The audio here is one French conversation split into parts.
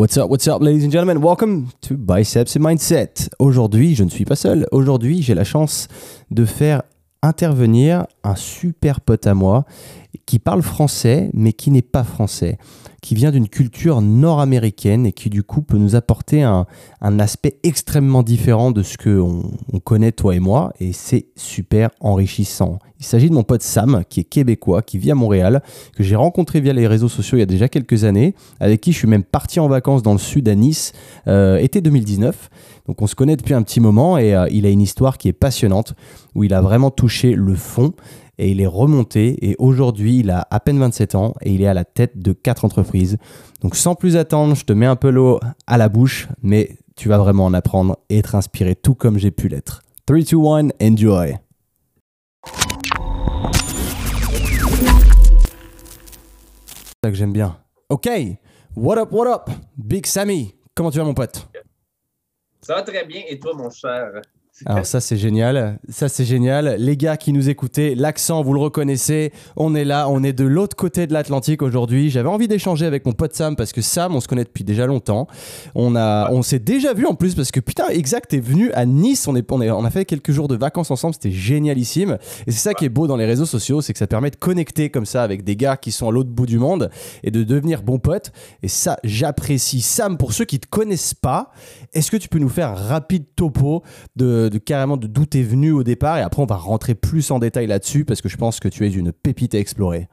What's up, what's up, ladies and gentlemen? Welcome to Biceps and Mindset. Aujourd'hui, je ne suis pas seul. Aujourd'hui, j'ai la chance de faire intervenir un super pote à moi qui parle français, mais qui n'est pas français qui vient d'une culture nord-américaine et qui du coup peut nous apporter un, aspect extrêmement différent de ce que on, connaît toi et moi et c'est super enrichissant. Il s'agit de mon pote Sam qui est québécois, qui vit à Montréal, que j'ai rencontré via les réseaux sociaux il y a déjà quelques années, avec qui je suis même parti en vacances dans le sud à Nice euh, été 2019. Donc on se connaît depuis un petit moment et euh, il a une histoire qui est passionnante où il a vraiment touché le fond et il est remonté et aujourd'hui il a à peine 27 ans et il est à la tête de quatre entreprises. Donc sans plus attendre, je te mets un peu l'eau à la bouche, mais tu vas vraiment en apprendre et être inspiré tout comme j'ai pu l'être. 3, 2, 1, enjoy! C'est ça que j'aime bien. Ok, what up, what up, Big Sammy, comment tu vas mon pote? Ça va très bien et toi mon cher? Alors ça c'est génial, ça c'est génial. Les gars qui nous écoutaient, l'accent vous le reconnaissez, on est là, on est de l'autre côté de l'Atlantique aujourd'hui. J'avais envie d'échanger avec mon pote Sam parce que Sam on se connaît depuis déjà longtemps. On a, on s'est déjà vu en plus parce que putain exact t'es venu à Nice, on, est, on, on a fait quelques jours de vacances ensemble, c'était génialissime. Et c'est ça qui est beau dans les réseaux sociaux, c'est que ça permet de connecter comme ça avec des gars qui sont à l'autre bout du monde et de devenir bons potes. Et ça j'apprécie. Sam pour ceux qui te connaissent pas, est-ce que tu peux nous faire un rapide topo de de carrément de d'où t'es venu au départ et après on va rentrer plus en détail là-dessus parce que je pense que tu es une pépite à explorer.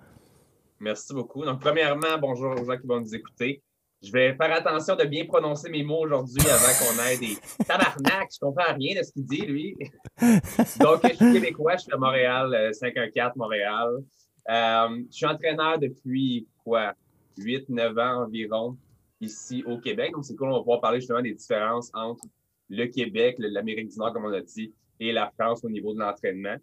Merci beaucoup. Donc, premièrement, bonjour aux gens qui vont nous écouter. Je vais faire attention de bien prononcer mes mots aujourd'hui avant qu'on ait des tabarnak. Je comprends rien de ce qu'il dit, lui. Donc, je suis québécois, je suis à Montréal, 514 euh, Montréal. Euh, je suis entraîneur depuis quoi? 8-9 ans environ ici au Québec. Donc, c'est cool, on va pouvoir parler justement des différences entre le Québec, l'Amérique du Nord, comme on a dit, et la France au niveau de l'entraînement.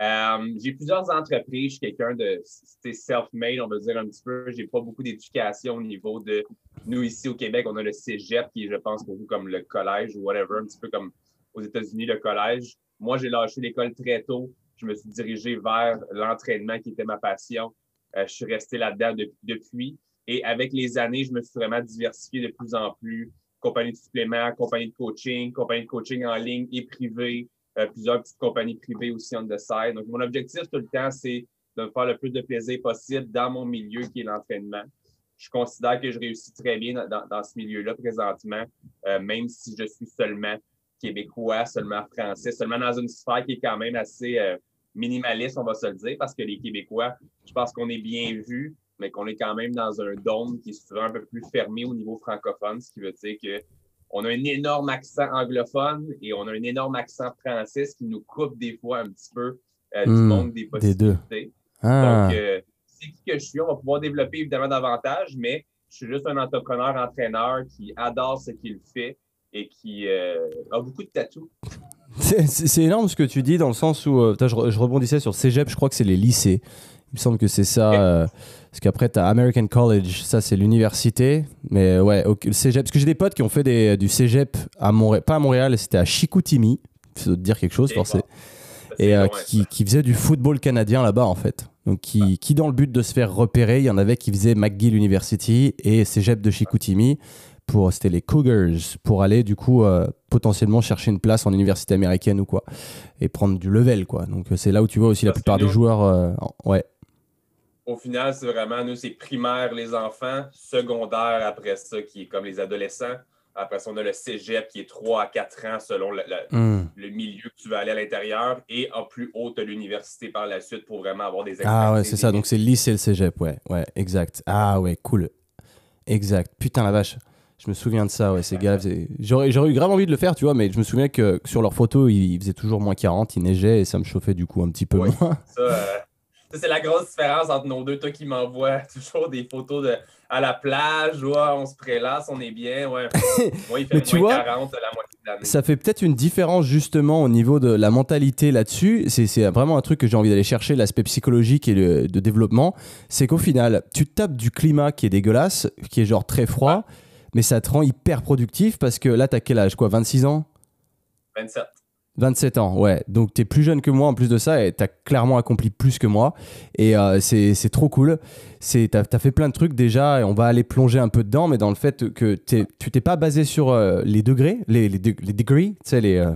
Euh, j'ai plusieurs entreprises, je suis quelqu'un de self-made, on va dire un petit peu. J'ai pas beaucoup d'éducation au niveau de nous ici au Québec, on a le Cégep qui est, je pense, pour vous comme le collège ou whatever, un petit peu comme aux États-Unis, le collège. Moi, j'ai lâché l'école très tôt. Je me suis dirigé vers l'entraînement qui était ma passion. Euh, je suis resté là-dedans depuis. Et avec les années, je me suis vraiment diversifié de plus en plus compagnie de suppléments, compagnie de coaching, compagnie de coaching en ligne et privé, euh, plusieurs petites compagnies privées aussi on the. Donc, mon objectif tout le temps, c'est de me faire le plus de plaisir possible dans mon milieu qui est l'entraînement. Je considère que je réussis très bien dans, ce milieu-là présentement, euh, même si je suis seulement québécois, seulement français, seulement dans une sphère qui est quand même assez euh, minimaliste, on va se le dire, parce que les Québécois, je pense qu'on est bien vus, mais qu'on est quand même dans un dôme qui est souvent un peu plus fermé au niveau francophone, ce qui veut dire que on a un énorme accent anglophone et on a un énorme accent français, ce qui nous coupe des fois un petit peu euh, du hmm, monde des possibilités. Ah. Donc, euh, c'est qui que je suis, on va pouvoir développer évidemment davantage, mais je suis juste un entrepreneur, entraîneur qui adore ce qu'il fait et qui euh, a beaucoup de tatous. C'est énorme ce que tu dis dans le sens où je, je, rebondissais sur Cégep, je crois que c'est les lycées. Il me semble que c'est ça. Euh, parce qu'après, tu as American College, ça c'est l'université. Mais ouais, au, cégep. Parce que j'ai des potes qui ont fait des, du cégep à Montréal, pas à Montréal, c'était à Chicoutimi. Ça doit te dire quelque chose, forcément. Et euh, qui, qui faisait du football canadien là-bas, en fait. Donc, qui, qui, dans le but de se faire repérer, il y en avait qui faisaient McGill University et cégep de Chicoutimi. Pour, c'était les Cougars pour aller du coup euh, potentiellement chercher une place en université américaine ou quoi et prendre du level quoi donc c'est là où tu vois aussi la plupart des joueurs ouais au final, c'est vraiment, nous, c'est primaire les enfants, secondaire après ça, qui est comme les adolescents. Après ça, on a le cégep qui est 3 à 4 ans selon hmm. le, milieu que tu vas aller à l'intérieur et en plus haut, tu l'université par la suite pour vraiment avoir des Ah ouais, c'est ça. Donc c'est le lycée et le cégep, ouais. Ouais, exact. Ah ouais, cool. Exact. Putain la vache. Je me souviens de ça, ouais, ces gars. J'aurais, eu grave envie de le faire, tu vois, mais je me souviens que sur leurs photos, il, faisait toujours moins 40, il neigeait et ça me chauffait du coup un petit peu moins. Ça, euh, c'est la grosse différence entre nos deux. Toi qui m'envoies toujours des photos de, à la plage, on se prélasse, on est bien. Ouais. Moi, il fait tu vois, 40 la moitié de l'année. Ça fait peut-être une différence justement au niveau de la mentalité là-dessus. C'est vraiment un truc que j'ai envie d'aller chercher, l'aspect psychologique et de développement. C'est qu'au final, tu tapes du climat qui est dégueulasse, qui est genre très froid, mais ça te rend hyper productif parce que là, t'as quel âge quoi 26 ans? 27. 27 ans, ouais. Donc tu es plus jeune que moi en plus de ça et tu as clairement accompli plus que moi. Et euh, c'est trop cool. Tu as, fait plein de trucs déjà et on va aller plonger un peu dedans, mais dans le fait que tu t'es pas basé sur euh, les degrés, les, les, les degrés, tu sais, les, euh,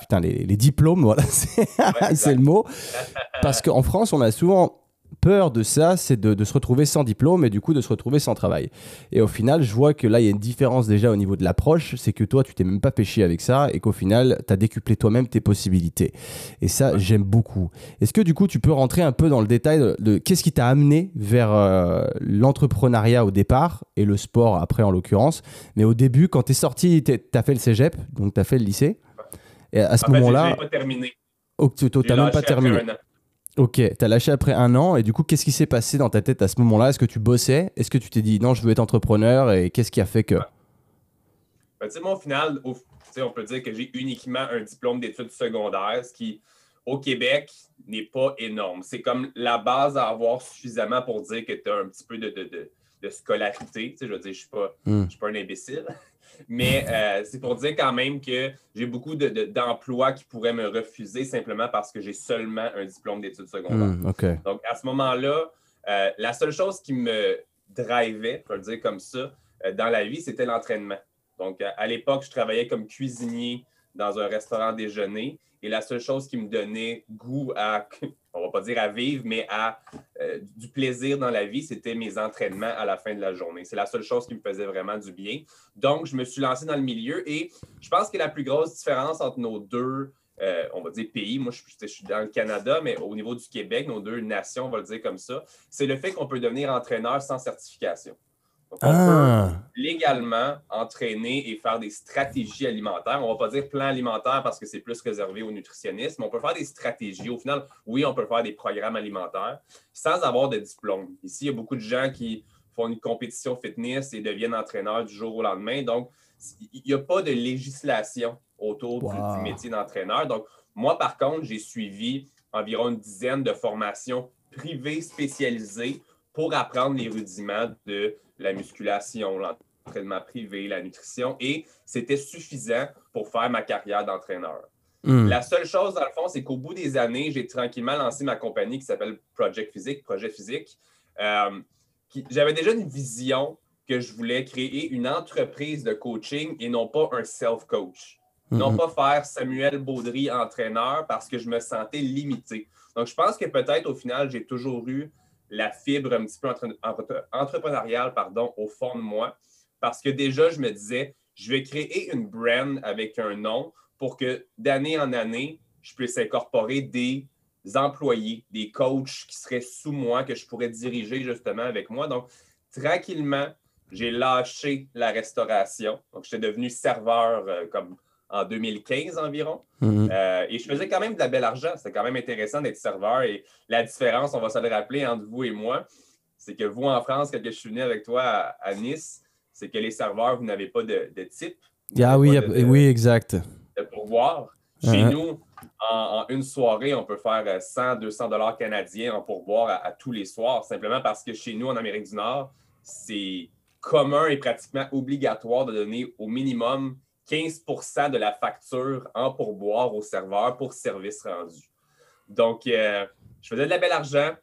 putain, les, les, diplômes, voilà, c'est le mot. Parce qu'en France, on a souvent peur de ça, c'est de, se retrouver sans diplôme et du coup de se retrouver sans travail. Et au final, je vois que là, il y a une différence déjà au niveau de l'approche, c'est que toi, tu t'es même pas péché avec ça et qu'au final, tu as décuplé toi-même tes possibilités. Et ça, j'aime beaucoup. Est-ce que du coup, tu peux rentrer un peu dans le détail de, qu'est-ce qui t'a amené vers euh, l'entrepreneuriat au départ et le sport après en l'occurrence? Mais au début, quand tu es sorti, tu as fait le cégep, donc tu as fait le lycée. Et à ce moment-là... pas terminé. Oh, tu n'as même pas terminé. Ok, t'as lâché après un an et du coup, qu'est-ce qui s'est passé dans ta tête à ce moment-là? Est-ce que tu bossais? Est-ce que tu t'es dit non, je veux être entrepreneur et qu'est-ce qui a fait que? Ben, tu sais, moi, au final, on peut dire que j'ai uniquement un diplôme d'études secondaires, ce qui, au Québec, n'est pas énorme. C'est comme la base à avoir suffisamment pour dire que tu as un petit peu de, de, de, scolarité. Tu sais, je veux dire, je ne hmm. suis, pas un imbécile. Mais euh, c'est pour dire quand même que j'ai beaucoup d'emplois qui pourraient me refuser simplement parce que j'ai seulement un diplôme d'études secondaires. Hmm, Donc, à ce moment-là, euh, la seule chose qui me drivait, pour le dire comme ça, euh, dans la vie, c'était l'entraînement. Donc, à l'époque, je travaillais comme cuisinier dans un restaurant déjeuner. Et la seule chose qui me donnait goût à, on va pas dire à vivre, mais à euh, du plaisir dans la vie, c'était mes entraînements à la fin de la journée. C'est la seule chose qui me faisait vraiment du bien. Donc, je me suis lancé dans le milieu et je pense que la plus grosse différence entre nos deux, euh, on va dire pays, moi je, je, suis dans le Canada, mais au niveau du Québec, nos deux nations, on va le dire comme ça, c'est le fait qu'on peut devenir entraîneur sans certification on peut ah. légalement entraîner et faire des stratégies alimentaires. On ne va pas dire plan alimentaire parce que c'est plus réservé aux nutritionnistes, mais on peut faire des stratégies. Au final, oui, on peut faire des programmes alimentaires sans avoir de diplôme. Ici, il y a beaucoup de gens qui font une compétition fitness et deviennent entraîneurs du jour au lendemain. Donc, il n'y a pas de législation autour du, métier d'entraîneur. Donc, moi, par contre, j'ai suivi environ une dizaine de formations privées spécialisées pour apprendre les rudiments de la musculation, l'entraînement privé, la nutrition, et c'était suffisant pour faire ma carrière d'entraîneur. Hmm. La seule chose, dans le fond, c'est qu'au bout des années, j'ai tranquillement lancé ma compagnie qui s'appelle Project Physique, Projet Physique. Euh, j'avais déjà une vision que je voulais créer une entreprise de coaching et non pas un self-coach. Non hmm. pas faire Samuel Baudry entraîneur parce que je me sentais limité. Donc, je pense que peut-être au final, j'ai toujours eu la fibre un petit peu entrepreneuriale pardon, au fond de moi. Parce que déjà, je me disais, je vais créer une brand avec un nom pour que d'année en année, je puisse incorporer des employés, des coachs qui seraient sous moi, que je pourrais diriger justement avec moi. Donc, tranquillement, j'ai lâché la restauration. Donc, j'étais devenu serveur euh, comme en 2015 environ. Mhm. Euh, et je faisais quand même de la belle argent. C'était quand même intéressant d'être serveur. Et la différence, on va se le rappeler entre vous et moi, c'est que vous en France, quand je suis venu avec toi à, Nice, c'est que les serveurs, vous n'avez pas de, type. Ah oui, oui, exact. De pourboire. Chez uh-huh. nous, en, une soirée, on peut faire 100, 200 dollars canadiens en pourboire à, à, tous les soirs, simplement parce que chez nous, en Amérique du Nord, c'est commun et pratiquement obligatoire de donner au minimum 15% de la facture en pourboire au serveur pour service rendu. Donc, euh, je faisais de la belle argent.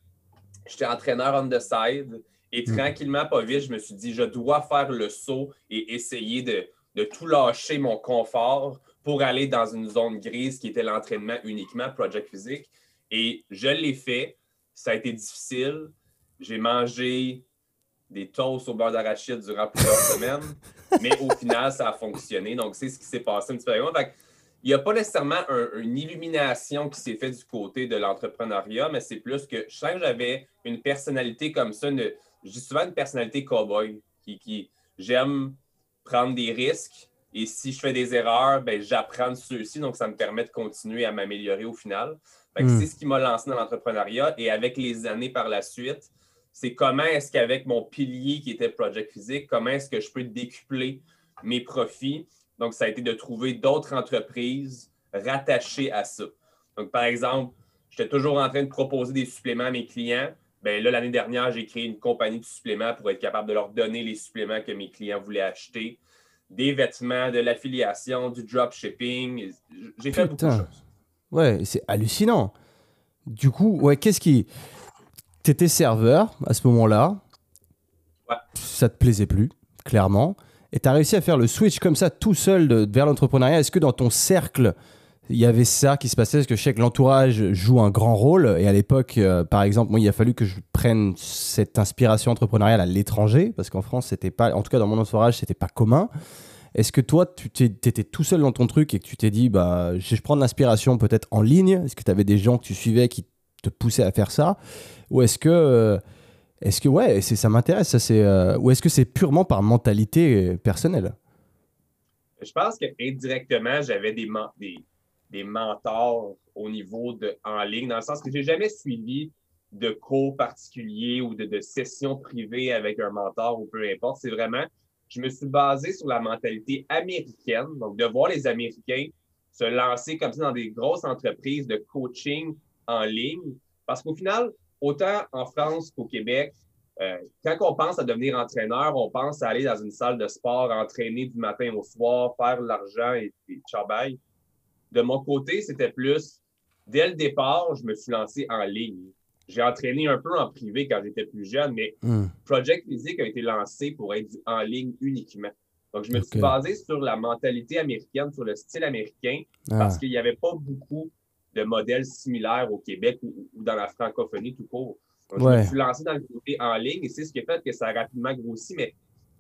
J'étais entraîneur on the side. Et hmm. tranquillement, pas vite, je me suis dit, je dois faire le saut et essayer de, de tout lâcher mon confort pour aller dans une zone grise qui était l'entraînement uniquement, Project Physique. Et je l'ai fait. Ça a été difficile. J'ai mangé des toasts au beurre d'arachide durant plusieurs semaines. Mais au final, ça a fonctionné. Donc, c'est ce qui s'est passé un petit peu il n'y a pas nécessairement une illumination qui s'est faite du côté de l'entrepreneuriat, mais c'est plus que je sens que j'avais une personnalité comme ça. Une, je dis souvent une personnalité cowboy qui, qui j'aime prendre des risques. Et si je fais des erreurs, ben, j'apprends de ceux-ci. Donc, ça me permet de continuer à m'améliorer au final. Hmm. C'est ce qui m'a lancé dans l'entrepreneuriat. Et avec les années par la suite, c'est comment est-ce qu'avec mon pilier qui était Project Physique, comment est-ce que je peux décupler mes profits? Donc, ça a été de trouver d'autres entreprises rattachées à ça. Donc, par exemple, j'étais toujours en train de proposer des suppléments à mes clients. Bien là, l'année dernière, j'ai créé une compagnie de suppléments pour être capable de leur donner les suppléments que mes clients voulaient acheter. Des vêtements, de l'affiliation, du dropshipping. J'ai fait beaucoup de choses. Ouais, c'est hallucinant. Du coup, ouais, qu'est-ce qui. T'étais serveur à ce moment-là. Ouais. Ça te plaisait plus, clairement. Et tu as réussi à faire le switch comme ça tout seul de- vers l'entrepreneuriat. Est-ce que dans ton cercle, il y avait ça qui se passait? Parce que je sais que l'entourage joue un grand rôle. Et à l'époque, euh, par exemple, moi, il a fallu que je prenne cette inspiration entrepreneuriale à l'étranger. Parce qu'en France, c'était pas. En tout cas, dans mon entourage, c'était pas commun. Est-ce que toi, tu étais tout seul dans ton truc et que tu t'es dit, bah, je je prends de l'inspiration peut-être en ligne? Est-ce que tu avais des gens que tu suivais qui te poussaient à faire ça Ou est-ce que. euh, est-ce que, ouais, c'est- ça m'intéresse, ça, c'est. euh, ou est-ce que c'est purement par mentalité personnelle? Je pense que indirectement, j'avais des, des, des mentors au niveau de en ligne, dans le sens que j'ai jamais suivi de cours particuliers ou de, de sessions privées avec un mentor ou peu importe. C'est vraiment, je me suis basé sur la mentalité américaine, donc de voir les Américains se lancer comme ça dans des grosses entreprises de coaching en ligne. Parce qu'au final, autant en France qu'au Québec, euh, quand on pense à devenir entraîneur, on pense à aller dans une salle de sport, entraîner du matin au soir, faire de l'argent et, et bye. De mon côté, c'était plus, dès le départ, je me suis lancé en ligne. J'ai entraîné un peu en privé quand j'étais plus jeune, mais Hmm. Project Physique a été lancé pour être en ligne uniquement. Donc, je me suis basé sur la mentalité américaine, sur le style américain, Ah, parce qu'il n'y avait pas beaucoup de modèles similaires au Québec ou, ou dans la francophonie tout court. Donc, Je me suis lancé dans le côté en ligne et c'est ce qui a fait que ça a rapidement grossi, mais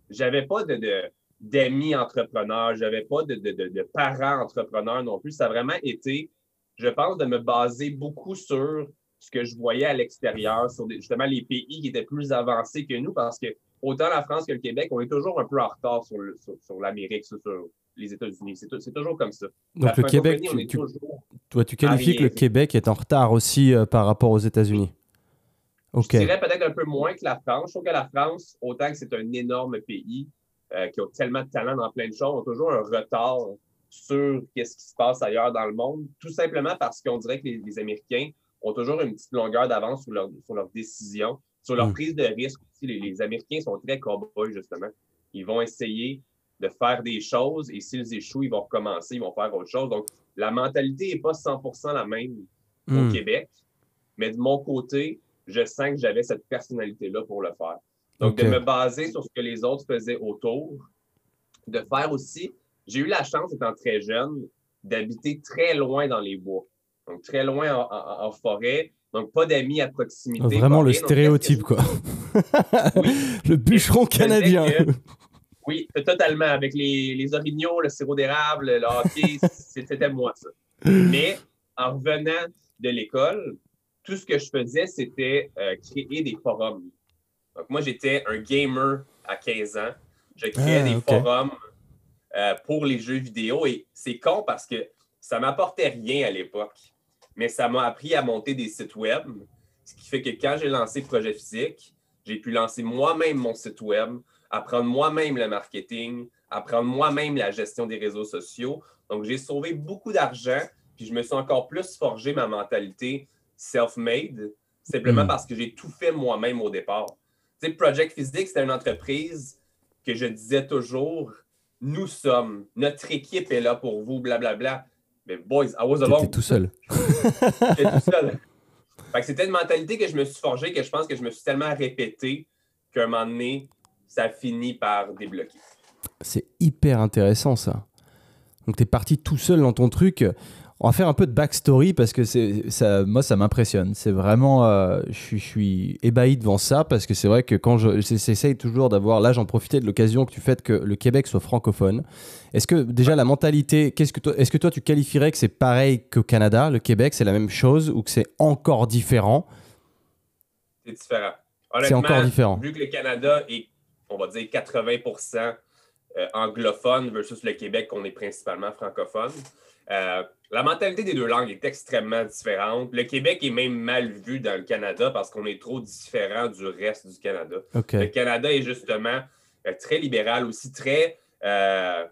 j'avais pas de, de- d'amis entrepreneurs, j'avais pas de, de, de, de parents entrepreneurs non plus. Ça a vraiment été, je pense, de me baser beaucoup sur ce que je voyais à l'extérieur, sur des- justement les pays qui étaient plus avancés que nous, parce que autant la France que le Québec, on est toujours un peu en retard sur, le- sur, sur l'Amérique, sur, sur les États-Unis. C'est, tou- c'est toujours comme ça. Donc le Québec, tu, toi, tu qualifies que le. Québec est en retard aussi euh, par rapport aux États-Unis. Je dirais peut-être un peu moins que la France. Je trouve que la France, autant que c'est un énorme pays euh, qui a tellement de talent dans plein de choses, a toujours un retard sur qu'est-ce qui se passe ailleurs dans le monde, tout simplement parce qu'on dirait que les, les Américains ont toujours une petite longueur d'avance sur leurs sur leurs décisions, sur leur Mm. prise de risque aussi. Les, les Américains sont très cow-boys, justement. Ils vont essayer de faire des choses et s'ils échouent, ils vont recommencer, ils vont faire autre chose. Donc, la mentalité n'est pas 100% la même au Hmm. Québec. Mais de mon côté, je sens que j'avais cette personnalité-là pour le faire. Donc, de me baser sur ce que les autres faisaient autour, de faire aussi. J'ai eu la chance, étant très jeune, d'habiter très loin dans les bois. Donc, très loin en, en- en forêt. Donc, pas d'amis à proximité. Vraiment pas le. Donc, stéréotype, quoi. Oui. le bûcheron canadien. que- Oui, totalement. Avec les, les orignaux, le sirop d'érable, le hockey, c'était moi, ça. Mais en revenant de l'école, tout ce que je faisais, c'était euh, créer des forums. Donc, moi, j'étais un gamer à 15 ans. Je créais Ah, des forums euh, pour les jeux vidéo et c'est con parce que ça m'apportait rien à l'époque, mais ça m'a appris à monter des sites web, ce qui fait que quand j'ai lancé Projet Physique, j'ai pu lancer moi-même mon site web, apprendre moi-même le marketing, apprendre moi-même la gestion des réseaux sociaux. Donc, j'ai sauvé beaucoup d'argent, puis je me suis encore plus forgé ma mentalité self-made, simplement Mm. parce que j'ai tout fait moi-même au départ. Tu sais, Project Physique, c'était une entreprise que je disais toujours, nous sommes, notre équipe est là pour vous, blablabla. Mais boys, I was alone. Tout seul. J'étais tout seul. Fait que c'était une mentalité que je me suis forgée, que je pense que je me suis tellement répété qu'à un moment donné, ça finit par débloquer. C'est hyper intéressant ça. Donc tu es parti tout seul dans ton truc. On va faire un peu de backstory parce que ça, moi ça m'impressionne. C'est vraiment, euh, je suis, je suis ébahi devant ça parce que c'est vrai que quand je j'essaye toujours d'avoir, là j'en profitais de l'occasion que tu fais que le Québec soit francophone. Est-ce que déjà la mentalité, qu'est-ce que toi, est-ce que toi tu qualifierais que c'est pareil qu'au Canada, le Québec c'est la même chose ou que c'est encore différent? C'est différent. C'est encore différent. Vu que le Canada est, on va dire, 80% euh, anglophone versus le Québec, on est principalement francophone, euh, la mentalité des deux langues est extrêmement différente. Le Québec est même mal vu dans le Canada parce qu'on est trop différent du reste du Canada. Le Canada est justement euh, très libéral, aussi très. euh,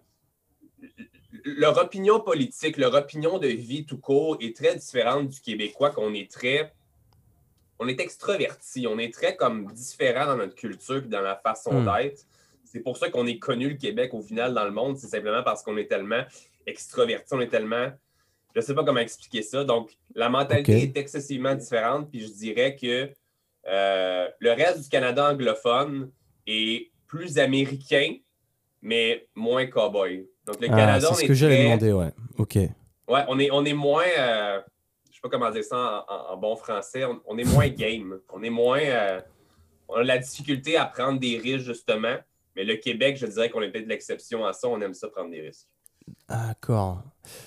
leur opinion politique, leur opinion de vie tout court est très différente du Québécois, qu'on est très. On est extraverti, on est très comme différent dans notre culture et dans la façon Hmm. d'être. C'est pour ça qu'on est connu le Québec au final dans le monde. C'est simplement parce qu'on est tellement extraverti, on est tellement je ne sais pas comment expliquer ça. Donc, la mentalité est excessivement différente. Puis je dirais que euh, le reste du Canada anglophone est plus américain, mais moins cowboy. Donc, le ah, Canada, c'est ce que j'allais demander, ouais. OK. Ouais, on est, on est moins, euh, pas comment dire ça en, bon français, on, est moins game. On est moins, euh, on a la difficulté à prendre des risques, justement. Mais le Québec, je dirais qu'on est peut-être l'exception à ça. On aime ça prendre des risques. D'accord.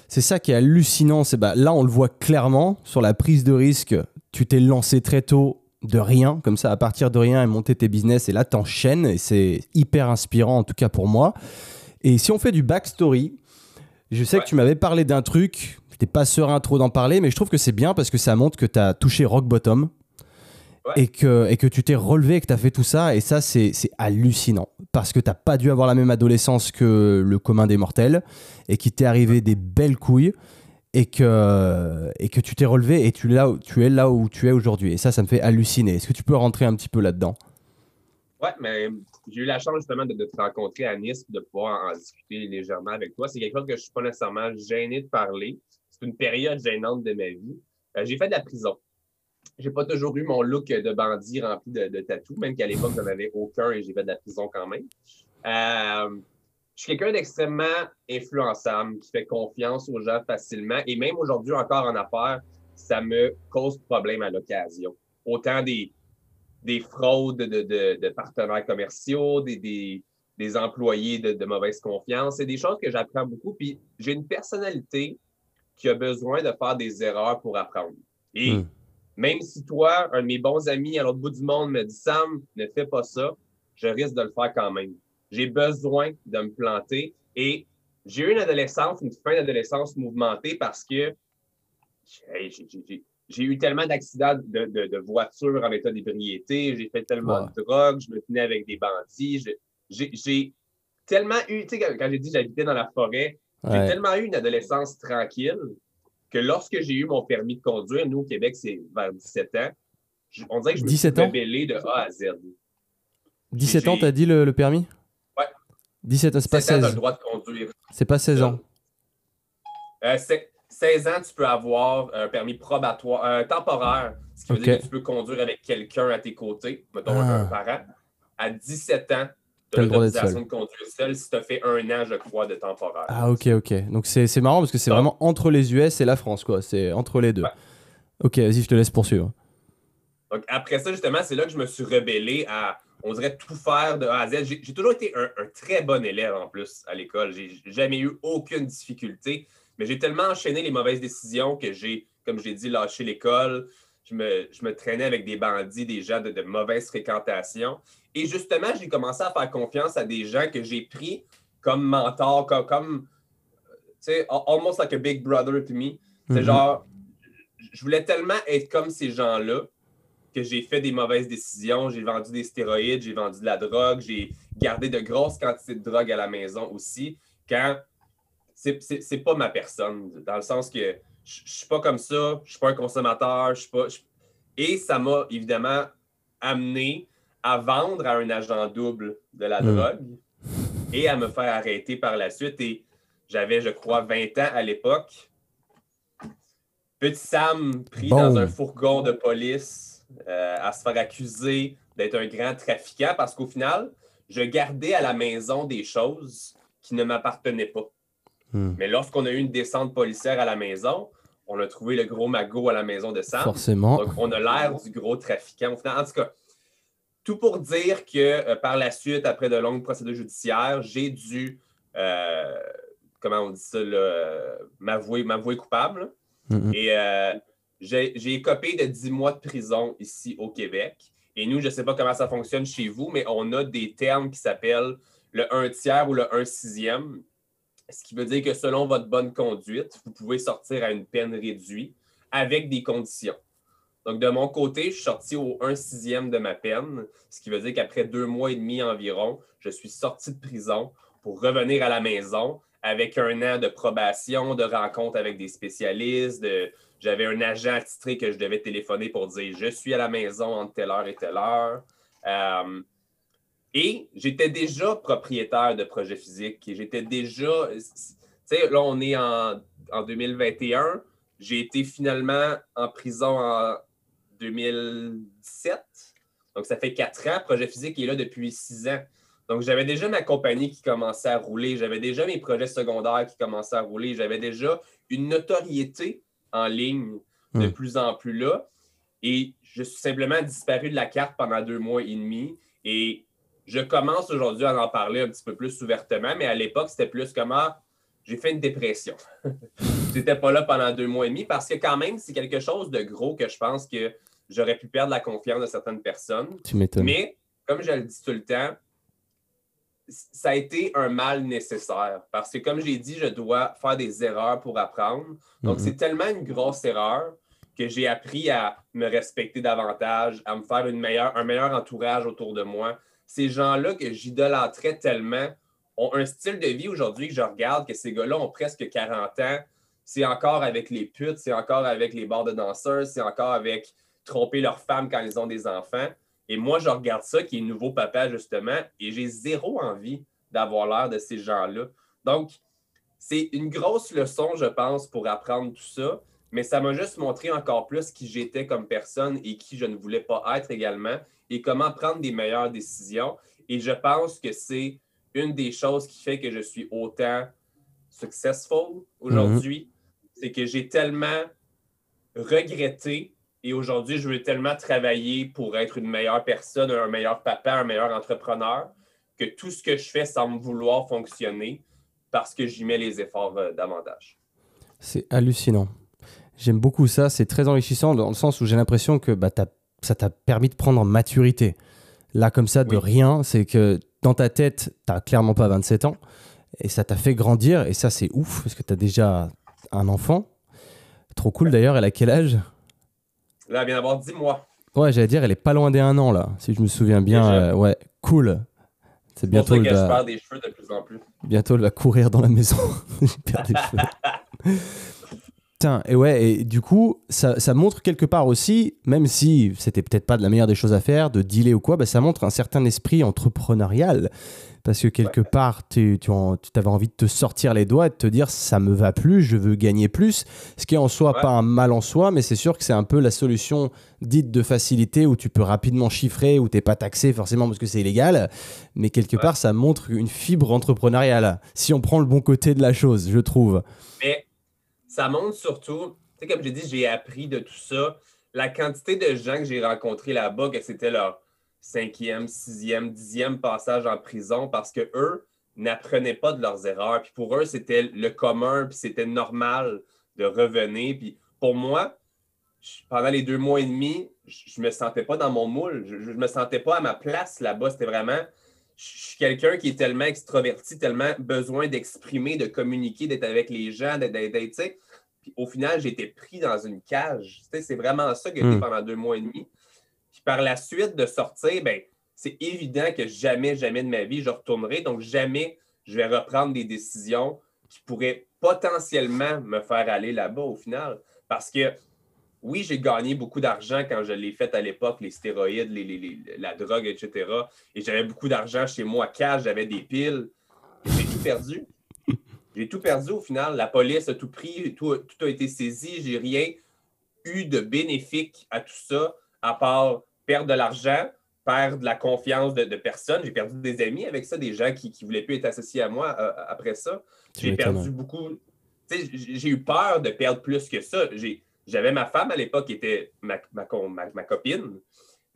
C'est ça qui est hallucinant. C'est bah, là, on le voit clairement sur la prise de risque. Tu t'es lancé très tôt de rien, comme ça, à partir de rien et monter tes business. Et là, t'enchaînes et c'est hyper inspirant, en tout cas pour moi. Et si on fait du backstory, je sais que tu m'avais parlé d'un truc. N'étais pas serein trop d'en parler, mais je trouve que c'est bien parce que ça montre que tu as touché rock bottom et, que, et que tu t'es relevé, que tu as fait tout ça. Et ça, c'est hallucinant. Parce que tu n'as pas dû avoir la même adolescence que le commun des mortels et qu'il t'est arrivé des belles couilles et que, et que tu t'es relevé et tu, là, tu es là où tu es aujourd'hui. Et ça, ça me fait halluciner. Est-ce que tu peux rentrer un petit peu là-dedans? Ouais, mais j'ai eu la chance justement de, te rencontrer à Nice de pouvoir en discuter légèrement avec toi. C'est quelque chose que je ne suis pas nécessairement gêné de parler. C'est une période gênante de ma vie. Euh, j'ai fait de la prison j'ai pas toujours eu mon look de bandit rempli de, de tatous, même qu'à l'époque, j'en avais aucun et j'ai fait de la prison quand même. Euh, je suis quelqu'un d'extrêmement influençable, qui fait confiance aux gens facilement. Et même aujourd'hui, encore en affaires, ça me cause problème à l'occasion. Autant des, des fraudes de, de, partenaires commerciaux, des, des, employés de, mauvaise confiance. C'est des choses que j'apprends beaucoup. Puis j'ai une personnalité qui a besoin de faire des erreurs pour apprendre. Et hmm. Même si toi, un de mes bons amis à l'autre bout du monde me dit Sam, ne fais pas ça, je risque de le faire quand même. J'ai besoin de me planter et j'ai eu une adolescence, une fin d'adolescence mouvementée parce que j'ai eu tellement d'accidents de, de, voitures en état d'ébriété, j'ai fait tellement de drogue, je me tenais avec des bandits, j'ai tellement eu, tu sais, quand j'ai dit j'habitais dans la forêt, j'ai tellement eu une adolescence tranquille que lorsque j'ai eu mon permis de conduire, nous au Québec, c'est vers 17 ans, on dirait que je me suis rebellé de A à Z. 17 ans, t'as dit le, permis? Ouais. 17 ans, c'est pas 16. ans, le droit de conduire. C'est pas 16 ans. Euh, 16 ans, tu peux avoir un permis probatoire, un temporaire, ce qui veut dire que tu peux conduire avec quelqu'un à tes côtés, mettons un ah. parent. À 17 ans, as l'autorisation de conduire seul si tu as fait un an, je crois, de temporaire. Ah, ok, ok. Donc c'est marrant parce que c'est vraiment entre les US et la France, quoi. C'est entre les deux. Ok, vas-y, je te laisse poursuivre. Donc après ça, justement, c'est là que je me suis rebellé à, on dirait, tout faire de A à Z. J'ai toujours été un, très bon élève en plus à l'école. J'ai jamais eu aucune difficulté, mais j'ai tellement enchaîné les mauvaises décisions que j'ai, comme je l'ai dit, lâché l'école. Je me, je me, traînais avec des bandits, des gens de, de mauvaise fréquentation. Et justement, j'ai commencé à faire confiance à des gens que j'ai pris comme mentor, comme, comme tu sais, almost like a big brother to me. C'est mhm. genre, je voulais tellement être comme ces gens-là que j'ai fait des mauvaises décisions. J'ai vendu des stéroïdes, j'ai vendu de la drogue, j'ai gardé de grosses quantités de drogue à la maison aussi. Quand c'est pas ma personne, dans le sens que je suis pas comme ça, je suis pas un consommateur, je suis pas. Et ça m'a évidemment amené à vendre à un agent double de la hmm. drogue et à me faire arrêter par la suite. Et j'avais, je crois, 20 ans à l'époque. Petit Sam pris dans un fourgon de police euh, à se faire accuser d'être un grand trafiquant parce qu'au final, je gardais à la maison des choses qui ne m'appartenaient pas. Hmm. Mais lorsqu'on a eu une descente policière à la maison, on a trouvé le gros magot à la maison de Sam. Forcément. Donc, on a l'air du gros trafiquant. En tout cas, tout pour dire que euh, par la suite, après de longues procédures judiciaires, j'ai dû, euh, comment on dit ça, euh, m'avouer, coupable. Mm-hmm. Et j'ai écopé de 10 mois de prison ici au Québec. Et nous, je ne sais pas comment ça fonctionne chez vous, mais on a des termes qui s'appellent le 1 tiers ou le 1 sixième. Ce qui veut dire que selon votre bonne conduite, vous pouvez sortir à une peine réduite avec des conditions. Donc, de mon côté, je suis sorti au 1 sixième de ma peine, ce qui veut dire qu'après deux mois et demi environ, je suis sorti de prison pour revenir à la maison avec un an de probation, de rencontre avec des spécialistes. J'avais un agent attitré que je devais téléphoner pour dire je suis à la maison entre telle heure et telle heure. Euh, et j'étais déjà propriétaire de projets physiques j'étais déjà. Tu sais, là, on est en, en 2021. J'ai été finalement en prison en 2017. Donc, ça fait quatre ans. Projet physique est là depuis six ans. Donc, j'avais déjà ma compagnie qui commençait à rouler. J'avais déjà mes projets secondaires qui commençaient à rouler. J'avais déjà une notoriété en ligne de Hmm. plus en plus là. Et je suis simplement disparu de la carte pendant deux mois et demi. Et je commence aujourd'hui à en parler un petit peu plus ouvertement, mais à l'époque, c'était plus comme ah, j'ai fait une dépression. J'étais pas là pendant deux mois et demi parce que quand même, c'est quelque chose de gros que je pense que j'aurais pu perdre la confiance de certaines personnes. Tu m'étonnes. Mais, comme je le dis tout le temps, ça a été un mal nécessaire. Parce que, comme j'ai dit, je dois faire des erreurs pour apprendre. Donc, Mhm. c'est tellement une grosse erreur que j'ai appris à me respecter davantage, à me faire une meilleure, un meilleur entourage autour de moi. Ces gens-là que j'idolâtrais tellement ont un style de vie aujourd'hui que je regarde, que ces gars-là ont presque 40 ans. C'est encore avec les putes, c'est encore avec les bars de danseurs, c'est encore avec tromper leurs femmes quand ils ont des enfants. Et moi, je regarde ça, qui est nouveau papa, justement, et j'ai zéro envie d'avoir l'air de ces gens-là. Donc, c'est une grosse leçon, je pense, pour apprendre tout ça, mais ça m'a juste montré encore plus qui j'étais comme personne et qui je ne voulais pas être également, et comment prendre des meilleures décisions. Et je pense que c'est une des choses qui fait que je suis autant successful aujourd'hui, c'est que j'ai tellement regretté et aujourd'hui, je veux tellement travailler pour être une meilleure personne, un meilleur papa, un meilleur entrepreneur, que tout ce que je fais semble vouloir fonctionner parce que j'y mets les efforts euh, davantage. C'est hallucinant. J'aime beaucoup ça. C'est très enrichissant dans le sens où j'ai l'impression que bah, ça t'a permis de prendre en maturité. Là, comme ça, de Oui. rien, c'est que dans ta tête, t'as clairement pas 27 ans et ça t'a fait grandir. Et ça, c'est ouf parce que t'as déjà un enfant. Trop cool d'ailleurs. Elle a quel âge? Là, elle vient d'avoir 10 mois. Ouais, j'allais dire, elle est pas loin des un an là, si je me souviens bien. Euh, ouais, cool. C'est bientôt elle va, des cheveux de plus en plus. bientôt elle va courir dans la maison. Je perds des cheveux. Putain, et ouais, et du coup, ça, ça montre quelque part aussi, même si c'était peut-être pas de la meilleure des choses à faire, de dealer ou quoi, bah, ça montre un certain esprit entrepreneurial. Parce que quelque part, tu, tu, en- tu avais envie de te sortir les doigts et de te dire ça me va plus, je veux gagner plus. Ce qui est en soi Ouais. pas un mal en soi, mais c'est sûr que c'est un peu la solution dite de facilité où tu peux rapidement chiffrer, où t'es pas taxé forcément parce que c'est illégal. Mais quelque Ouais. part, ça montre une fibre entrepreneuriale. Si on prend le bon côté de la chose, je trouve. Mais ça montre surtout, tu sais, comme j'ai dit, j'ai appris de tout ça. La quantité de gens que j'ai rencontrés là-bas, que c'était leur cinquième, sixième, dixième passage en prison parce que eux n'apprenaient pas de leurs erreurs. Puis pour eux, c'était le commun, puis c'était normal de revenir. Puis pour moi, pendant les deux mois et demi, je, je me sentais pas dans mon moule. Je, je me sentais pas à ma place là-bas. C'était vraiment. Je suis quelqu'un qui est tellement extroverti, tellement besoin d'exprimer, de communiquer, d'être avec les gens, d'être. Puis au final, j'étais pris dans une cage. Tu sais, c'est vraiment ça que j'ai été Mm. pendant deux mois et demi. Puis par la suite de sortir, ben, c'est évident que jamais, jamais de ma vie, je retournerai. Donc, jamais je vais reprendre des décisions qui pourraient potentiellement me faire aller là-bas au final. Parce que oui, j'ai gagné beaucoup d'argent quand je l'ai fait à l'époque, les stéroïdes, les- les- les- la drogue, etc. Et j'avais beaucoup d'argent chez moi à cage, j'avais des piles. J'ai tout perdu. J'ai tout perdu au final. La police a tout pris, tout, tout a été saisi. J'ai rien eu de bénéfique à tout ça, à part perdre de l'argent, perdre la confiance de, de personnes. J'ai perdu des amis avec ça, des gens qui ne voulaient plus être associés à moi euh, après ça. J'ai perdu ouais. beaucoup. J'ai eu peur de perdre plus que ça. J'avais ma femme à l'époque qui était ma, ma, con- ma- ma copine,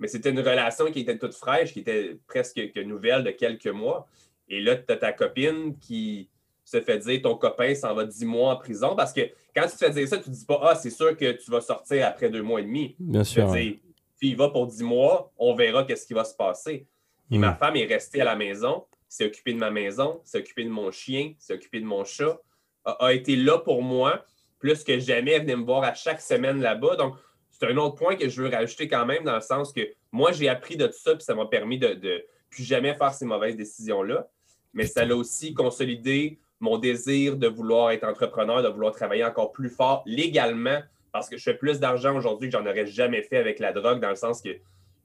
mais c'était une relation qui était toute fraîche, qui était presque que nouvelle de quelques mois. Et là, tu as ta copine qui se fait dire ton copain s'en va dix mois en prison? Parce que quand tu te fais dire ça, tu ne dis pas Ah, c'est sûr que tu vas sortir après deux mois et demi. Bien Tu sûr. te dis Puis il va pour dix mois, on verra qu'est-ce qui va se passer. Et ma femme est restée à la maison, s'est occupée de ma maison, s'est occupée de mon chien, s'est occupée de mon chat, a, a été là pour moi, plus que jamais, elle venait me voir à chaque semaine là-bas. Donc, c'est un autre point que je veux rajouter quand même, dans le sens que moi, j'ai appris de tout ça, puis ça m'a permis de, de plus jamais faire ces mauvaises décisions-là. Mais ça l'a aussi consolidé mon désir de vouloir être entrepreneur, de vouloir travailler encore plus fort légalement, parce que je fais plus d'argent aujourd'hui que j'en aurais jamais fait avec la drogue, dans le sens que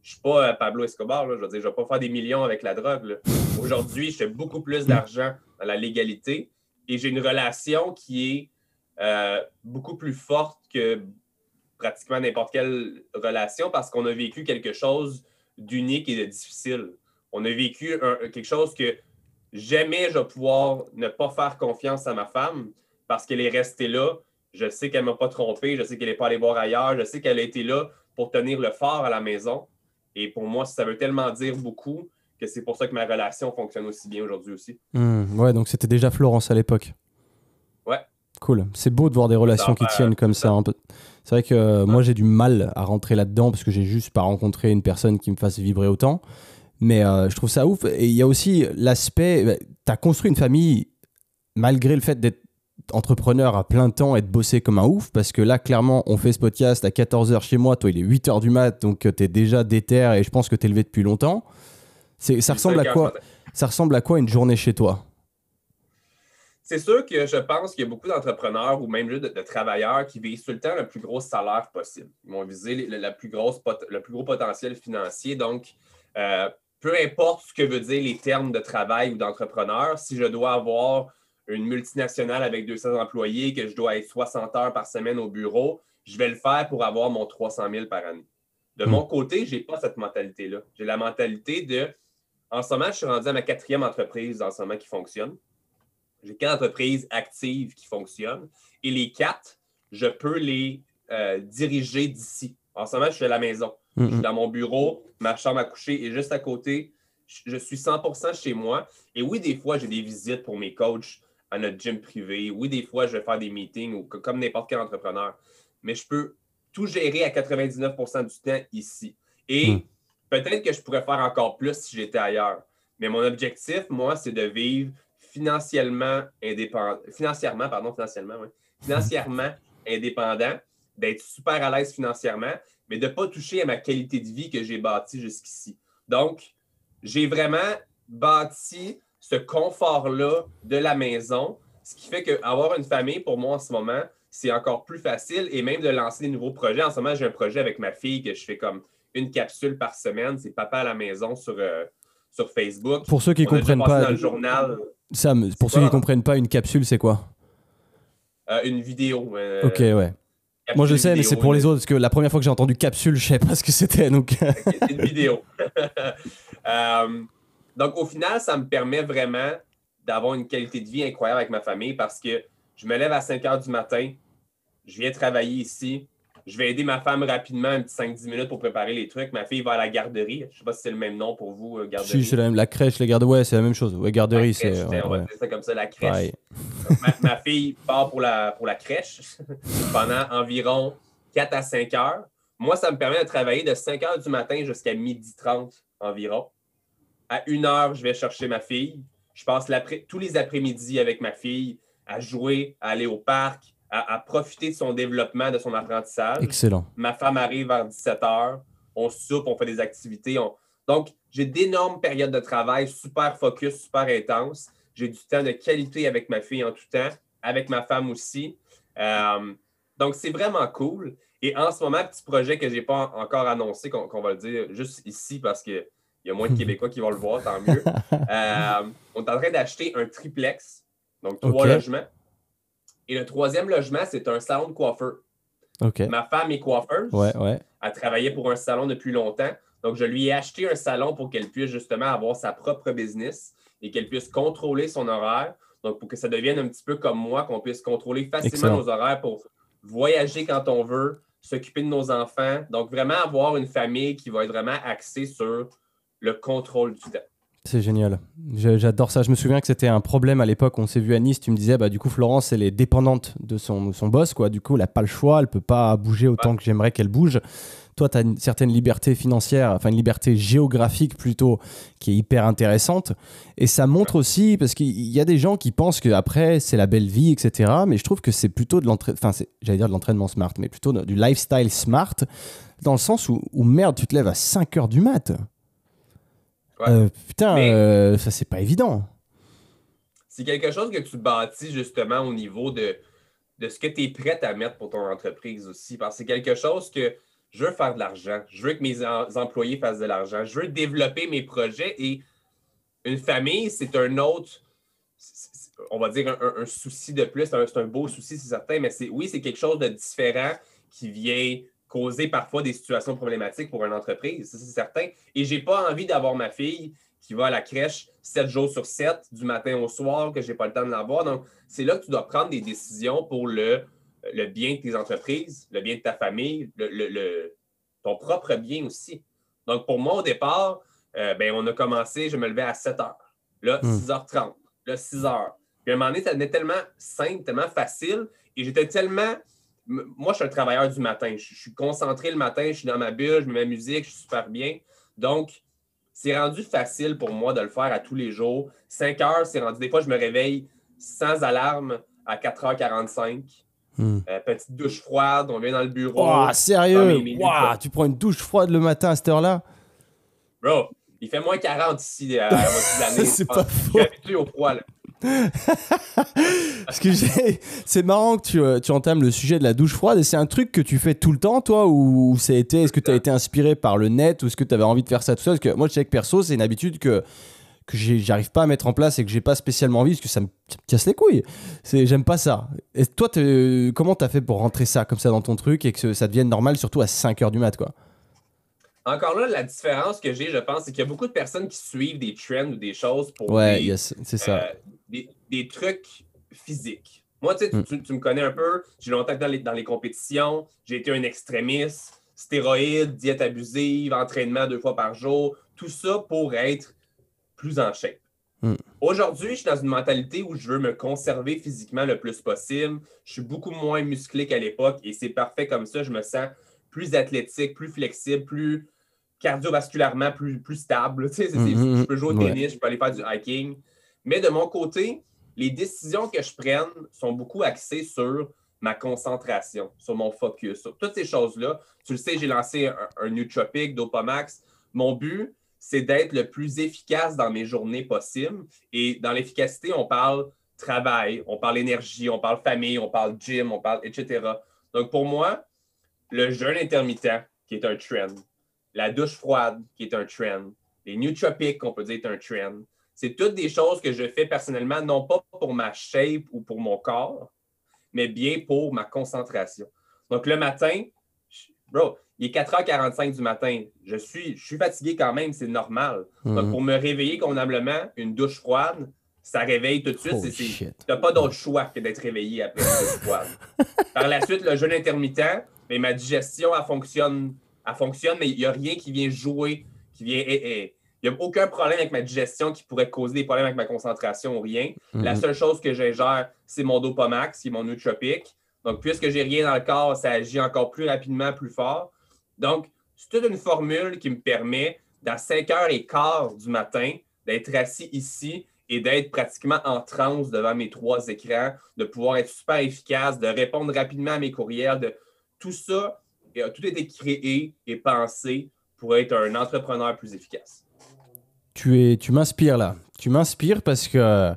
je suis pas euh, Pablo Escobar, là, je veux dire, je vais pas faire des millions avec la drogue. Aujourd'hui, je fais beaucoup plus d'argent dans la légalité et j'ai une relation qui est euh, beaucoup plus forte que pratiquement n'importe quelle relation parce qu'on a vécu quelque chose d'unique et de difficile. On a vécu quelque chose que jamais je vais pouvoir ne pas faire confiance à ma femme parce qu'elle est restée là. Je sais qu'elle ne m'a pas trompé, je sais qu'elle n'est pas allée voir ailleurs, je sais qu'elle a été là pour tenir le fort à la maison. Et pour moi, ça veut tellement dire beaucoup que c'est pour ça que ma relation fonctionne aussi bien aujourd'hui aussi. Hmm, ouais, donc c'était déjà Florence à l'époque. Ouais. Cool. C'est beau de voir des relations qui tiennent comme ça. C'est vrai que euh, moi, j'ai du mal à rentrer là-dedans parce que j'ai juste pas rencontré une personne qui me fasse vibrer autant. Mais euh, je trouve ça ouf. Et il y a aussi l'aspect, bah, tu as construit une famille malgré le fait d'être entrepreneur à plein temps et de bosser comme un ouf, parce que là, clairement, on fait ce podcast à 14h chez moi, toi, il est 8h du mat, donc euh, tu es déjà déter et je pense que tu es levé depuis longtemps. Ça ressemble, à quoi, ça ressemble à quoi une journée chez toi? C'est sûr que je pense qu'il y a beaucoup d'entrepreneurs ou même juste de, travailleurs qui visent tout le temps le plus gros salaire possible. Ils vont viser le, plus, grosse, le plus gros potentiel financier. Donc, euh, peu importe ce que veut dire les termes de travail ou d'entrepreneur, si je dois avoir une multinationale avec 200 employés, que je dois être 60 heures par semaine au bureau, je vais le faire pour avoir mon 300 000 par année. De hmm. mon côté, je n'ai pas cette mentalité-là. J'ai la mentalité de, en ce moment, je suis rendu à ma quatrième entreprise en ce moment qui fonctionne. J'ai quatre entreprises actives qui fonctionnent et les quatre, je peux les euh, diriger d'ici. En ce moment, je suis à la maison. Je suis dans mon bureau, ma chambre à coucher est juste à côté. Je suis 100% chez moi. Et oui, des fois, j'ai des visites pour mes coachs à notre gym privé. Oui, des fois, je vais faire des meetings ou comme n'importe quel entrepreneur. Mais je peux tout gérer à 99% du temps ici. Et hmm. peut-être que je pourrais faire encore plus si j'étais ailleurs. Mais mon objectif, moi, c'est de vivre financièrement indépendant, financièrement, pardon, financièrement, oui, financièrement indépendant, d'être super à l'aise financièrement, mais de ne pas toucher à ma qualité de vie que j'ai bâtie jusqu'ici. Donc, j'ai vraiment bâti ce confort-là de la maison, ce qui fait qu'avoir une famille, pour moi, en ce moment, c'est encore plus facile et même de lancer des nouveaux projets. En ce moment, j'ai un projet avec ma fille que je fais comme une capsule par semaine. C'est Papa à la maison sur, euh, sur Facebook. Pour ceux qui ne comprennent pas. le journal. Sam, pour ceux qui ne comprennent pas, une capsule, c'est quoi? Euh, Une vidéo. Euh, ok, ouais. Moi, je sais, mais c'est pour les autres, parce que la première fois que j'ai entendu capsule, je ne sais pas ce que c'était. Donc... c'est une vidéo. donc, au final, ça me permet vraiment d'avoir une qualité de vie incroyable avec ma famille parce que je me lève à 5 heures du matin, je viens travailler ici, je vais aider ma femme rapidement, un petit 5-10 minutes pour préparer les trucs. Ma fille va à la garderie. Je ne sais pas si c'est le même nom pour vous, euh, garderie. Si, c'est la même. La crèche, les garderies, ouais, c'est la même chose. Ouais, garderie, c'est. On va dire ça comme ça, la crèche. ma, fille part pour la, pour la crèche pendant environ 4 à 5 heures. Moi, ça me permet de travailler de 5 heures du matin jusqu'à midi 30 environ. À 1 heure, je vais chercher ma fille. Je passe tous les après-midi avec ma fille à jouer, à aller au parc, à, profiter de son développement, de son apprentissage. Excellent. Ma femme arrive vers 17 heures, on soupe, on fait des activités. Donc, j'ai d'énormes périodes de travail super focus, super intense. J'ai du temps de qualité avec ma fille en tout temps, avec ma femme aussi. Euh, donc, c'est vraiment cool. Et en ce moment, petit projet que je n'ai pas encore annoncé, qu'on va le dire juste ici parce qu'il y a moins de Québécois qui vont le voir, tant mieux. Euh, on est en train d'acheter un triplex, donc trois logements. Et le troisième logement, c'est un salon de coiffeur. Ma femme est coiffeuse. Ouais, ouais. Elle travaillait pour un salon depuis longtemps. Donc, je lui ai acheté un salon pour qu'elle puisse justement avoir sa propre business et qu'elle puisse contrôler son horaire. Donc, pour que ça devienne un petit peu comme moi, qu'on puisse contrôler facilement nos horaires pour voyager quand on veut, s'occuper de nos enfants. Donc, vraiment avoir une famille qui va être vraiment axée sur le contrôle du temps. C'est génial. J'adore ça. Je me souviens que c'était un problème à l'époque. On s'est vu à Nice. Tu me disais, bah, du coup, Florence, elle est dépendante de son, son boss. Quoi. Du coup, elle n'a pas le choix. Elle peut pas bouger autant que j'aimerais qu'elle bouge. Toi, tu as une certaine liberté financière, enfin une liberté géographique plutôt, qui est hyper intéressante. Et ça montre aussi, parce qu'il y a des gens qui pensent qu'après, c'est la belle vie, etc. Mais je trouve que c'est plutôt de l'entraînement, enfin, j'allais dire de l'entraînement smart, mais plutôt du lifestyle smart, dans le sens où, où merde, tu te lèves à 5 heures du mat'. Euh, putain, euh, ça, c'est pas évident. C'est quelque chose que tu bâtis justement au niveau de, de ce que tu es prêt à mettre pour ton entreprise aussi. Parce que c'est quelque chose que je veux faire de l'argent. Je veux que mes employés fassent de l'argent. Je veux développer mes projets et une famille, c'est un autre. on va dire, un, souci de plus. C'est un, beau souci, c'est certain, mais c'est oui, c'est quelque chose de différent qui vient causer parfois des situations problématiques pour une entreprise, c'est certain. Et je n'ai pas envie d'avoir ma fille qui va à la crèche 7 jours sur 7, du matin au soir, que je n'ai pas le temps de l'avoir. Donc, c'est là que tu dois prendre des décisions pour le, le bien de tes entreprises, le bien de ta famille, le, ton propre bien aussi. Donc, pour moi, au départ, euh, ben, on a commencé, je me levais à 7 heures. Là, 6h30. Hmm. Là, 6 h. Puis à un moment donné, ça devenait tellement simple, tellement facile. Et j'étais tellement. Moi, je suis un travailleur du matin. Je, suis concentré le matin, je suis dans ma bulle, je mets ma musique, je suis super bien. Donc, c'est rendu facile pour moi de le faire à tous les jours. 5 heures, c'est rendu. Des fois, je me réveille sans alarme à 4h45. Hmm. Euh, petite douche froide, on vient dans le bureau. Oh, sérieux? tu prends une douche froide le matin à cette heure-là? Bro, il fait moins 40 ici à, l'année. c'est pas faux. Je au froid, là. Parce que c'est marrant que tu, euh, tu, entames le sujet de la douche froide et c'est un truc que tu fais tout le temps toi ou ça a été est-ce que tu as été inspiré par le net ou est-ce que tu avais envie de faire ça tout seul? Parce que moi je sais que perso c'est une habitude que que j'arrive pas à mettre en place et que j'ai pas spécialement envie parce que ça me, casse les couilles. C'est j'aime pas ça. Et toi comment t'as fait pour rentrer ça comme ça dans ton truc et que ça devienne normal surtout à 5 heures du mat quoi? Encore là, la différence que j'ai, je pense, c'est qu'il y a beaucoup de personnes qui suivent des trends ou des choses pour ouais, c'est ça. Euh, des, trucs physiques. Moi, tu, sais, mm. tu, me connais un peu, j'ai longtemps dans les, dans les compétitions, j'ai été un extrémiste, stéroïdes, diète abusive, entraînement deux fois par jour, tout ça pour être plus en shape. Mm. Aujourd'hui, je suis dans une mentalité où je veux me conserver physiquement le plus possible. Je suis beaucoup moins musclé qu'à l'époque et c'est parfait comme ça. Je me sens plus athlétique, plus flexible, plus cardiovasculairement plus, plus stable. Mm-hmm. je peux jouer au tennis, je peux aller faire du hiking. Mais de mon côté, les décisions que je prenne sont beaucoup axées sur ma concentration, sur mon focus, sur toutes ces choses-là. Tu le sais, j'ai lancé un, un Dopamax. Mon but, c'est d'être le plus efficace dans mes journées possibles. Et dans l'efficacité, on parle travail, on parle énergie, on parle famille, on parle gym, on parle etc. Donc pour moi, le jeûne intermittent, qui est un trend, la douche froide, qui est un trend, les nootropiques, qu'on peut dire est un trend. C'est toutes des choses que je fais personnellement, non pas pour ma shape ou pour mon corps, mais bien pour ma concentration. Donc, le matin, bro, il est 4h45 du matin. Je suis, je suis fatigué quand même, c'est normal. Donc, mhm. pour me réveiller convenablement, une douche froide, ça réveille tout de suite. Tu n'as pas d'autre choix que d'être réveillé après une douche froide. Par la suite, le jeûne intermittent, mais ma digestion, elle fonctionne elle fonctionne, mais il n'y a rien qui vient jouer, qui vient. Il n'y a aucun problème avec ma digestion qui pourrait causer des problèmes avec ma concentration ou rien. La mhm. seule chose que j'ingère, c'est mon dopamax, c'est mon nootropique. Donc, puisque j'ai rien dans le corps, ça agit encore plus rapidement, plus fort. Donc, c'est toute une formule qui me permet, dans 5 heures et quart du matin, d'être assis ici et d'être pratiquement en transe devant mes trois écrans, de pouvoir être super efficace, de répondre rapidement à mes courriels, de tout ça tout a été créé et pensé pour être un entrepreneur plus efficace. Tu, es, tu m'inspires là. Tu m'inspires parce que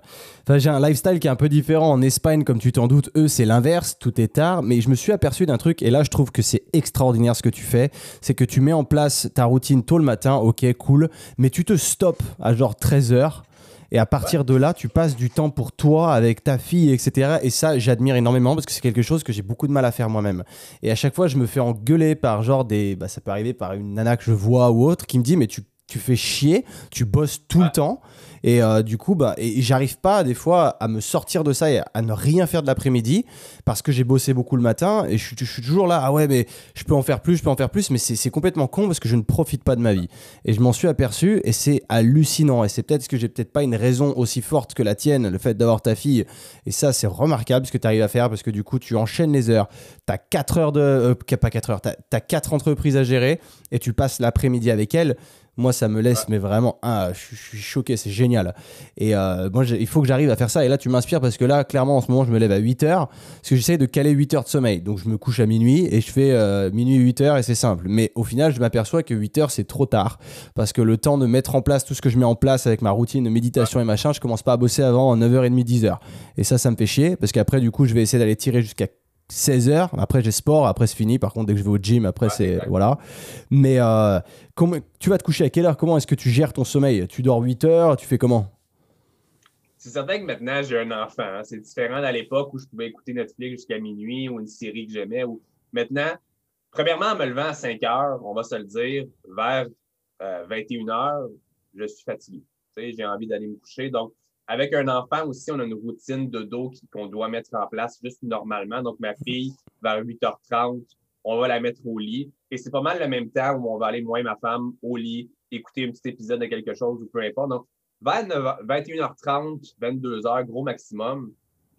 j'ai un lifestyle qui est un peu différent. En Espagne, comme tu t'en doutes, eux, c'est l'inverse. Tout est tard. Mais je me suis aperçu d'un truc, et là, je trouve que c'est extraordinaire ce que tu fais. C'est que tu mets en place ta routine tôt le matin. Ok, cool. Mais tu te stops à genre 13 heures et à partir de là, tu passes du temps pour toi, avec ta fille, etc. Et ça, j'admire énormément parce que c'est quelque chose que j'ai beaucoup de mal à faire moi-même. Et à chaque fois, je me fais engueuler par genre des. Bah, ça peut arriver par une nana que je vois ou autre qui me dit Mais tu, tu fais chier, tu bosses tout le temps. Et euh, du coup, bah, et, j'arrive pas des fois à me sortir de ça et à ne rien faire de l'après-midi parce que j'ai bossé beaucoup le matin et je, suis toujours là. Ah ouais, mais je peux en faire plus, je peux en faire plus, mais c'est complètement con parce que je ne profite pas de ma vie. Et je m'en suis aperçu et c'est hallucinant. Et c'est peut-être que j'ai peut-être pas une raison aussi forte que la tienne, le fait d'avoir ta fille. Et ça, c'est remarquable ce que tu arrives à faire parce que du coup, tu enchaînes les heures. Tu as 4 heures de. Euh, pas 4 heures, tu as 4 entreprises à gérer et tu passes l'après-midi avec elle. Moi, ça me laisse, mais vraiment, ah, je, suis choqué, c'est génial. Et euh, moi, il faut que j'arrive à faire ça. Et là, tu m'inspires parce que là, clairement, en ce moment, je me lève à 8 heures. Parce que j'essaie de caler 8 heures de sommeil. Donc, je me couche à minuit et je fais euh, minuit 8 heures et c'est simple. Mais au final, je m'aperçois que 8 heures, c'est trop tard. Parce que le temps de mettre en place tout ce que je mets en place avec ma routine de méditation et machin, je commence pas à bosser avant 9h30, 10h. Et ça, ça me fait chier. Parce qu'après, du coup, je vais essayer d'aller tirer jusqu'à 16 heures. Après, j'ai sport. Après, c'est fini. Par contre, dès que je vais au gym, après, c'est. Voilà. Mais euh, comment, tu vas te coucher à quelle heure? Comment est-ce que tu gères ton sommeil? Tu dors 8 heures? Tu fais comment? C'est certain que maintenant, j'ai un enfant. Hein. C'est différent d'à l'époque où je pouvais écouter Netflix jusqu'à minuit ou une série que j'aimais. Ou... Maintenant, premièrement, en me levant à 5 heures, on va se le dire, vers 21 euh, heures, je suis fatigué. J'ai envie d'aller me coucher. Donc, avec un enfant aussi, on a une routine de dos qu'on doit mettre en place juste normalement. Donc, ma fille, vers 8h30, on va la mettre au lit. Et c'est pas mal le même temps où on va aller, moi et ma femme, au lit, écouter un petit épisode de quelque chose ou peu importe. Donc, vers 21h30, 22h, gros maximum,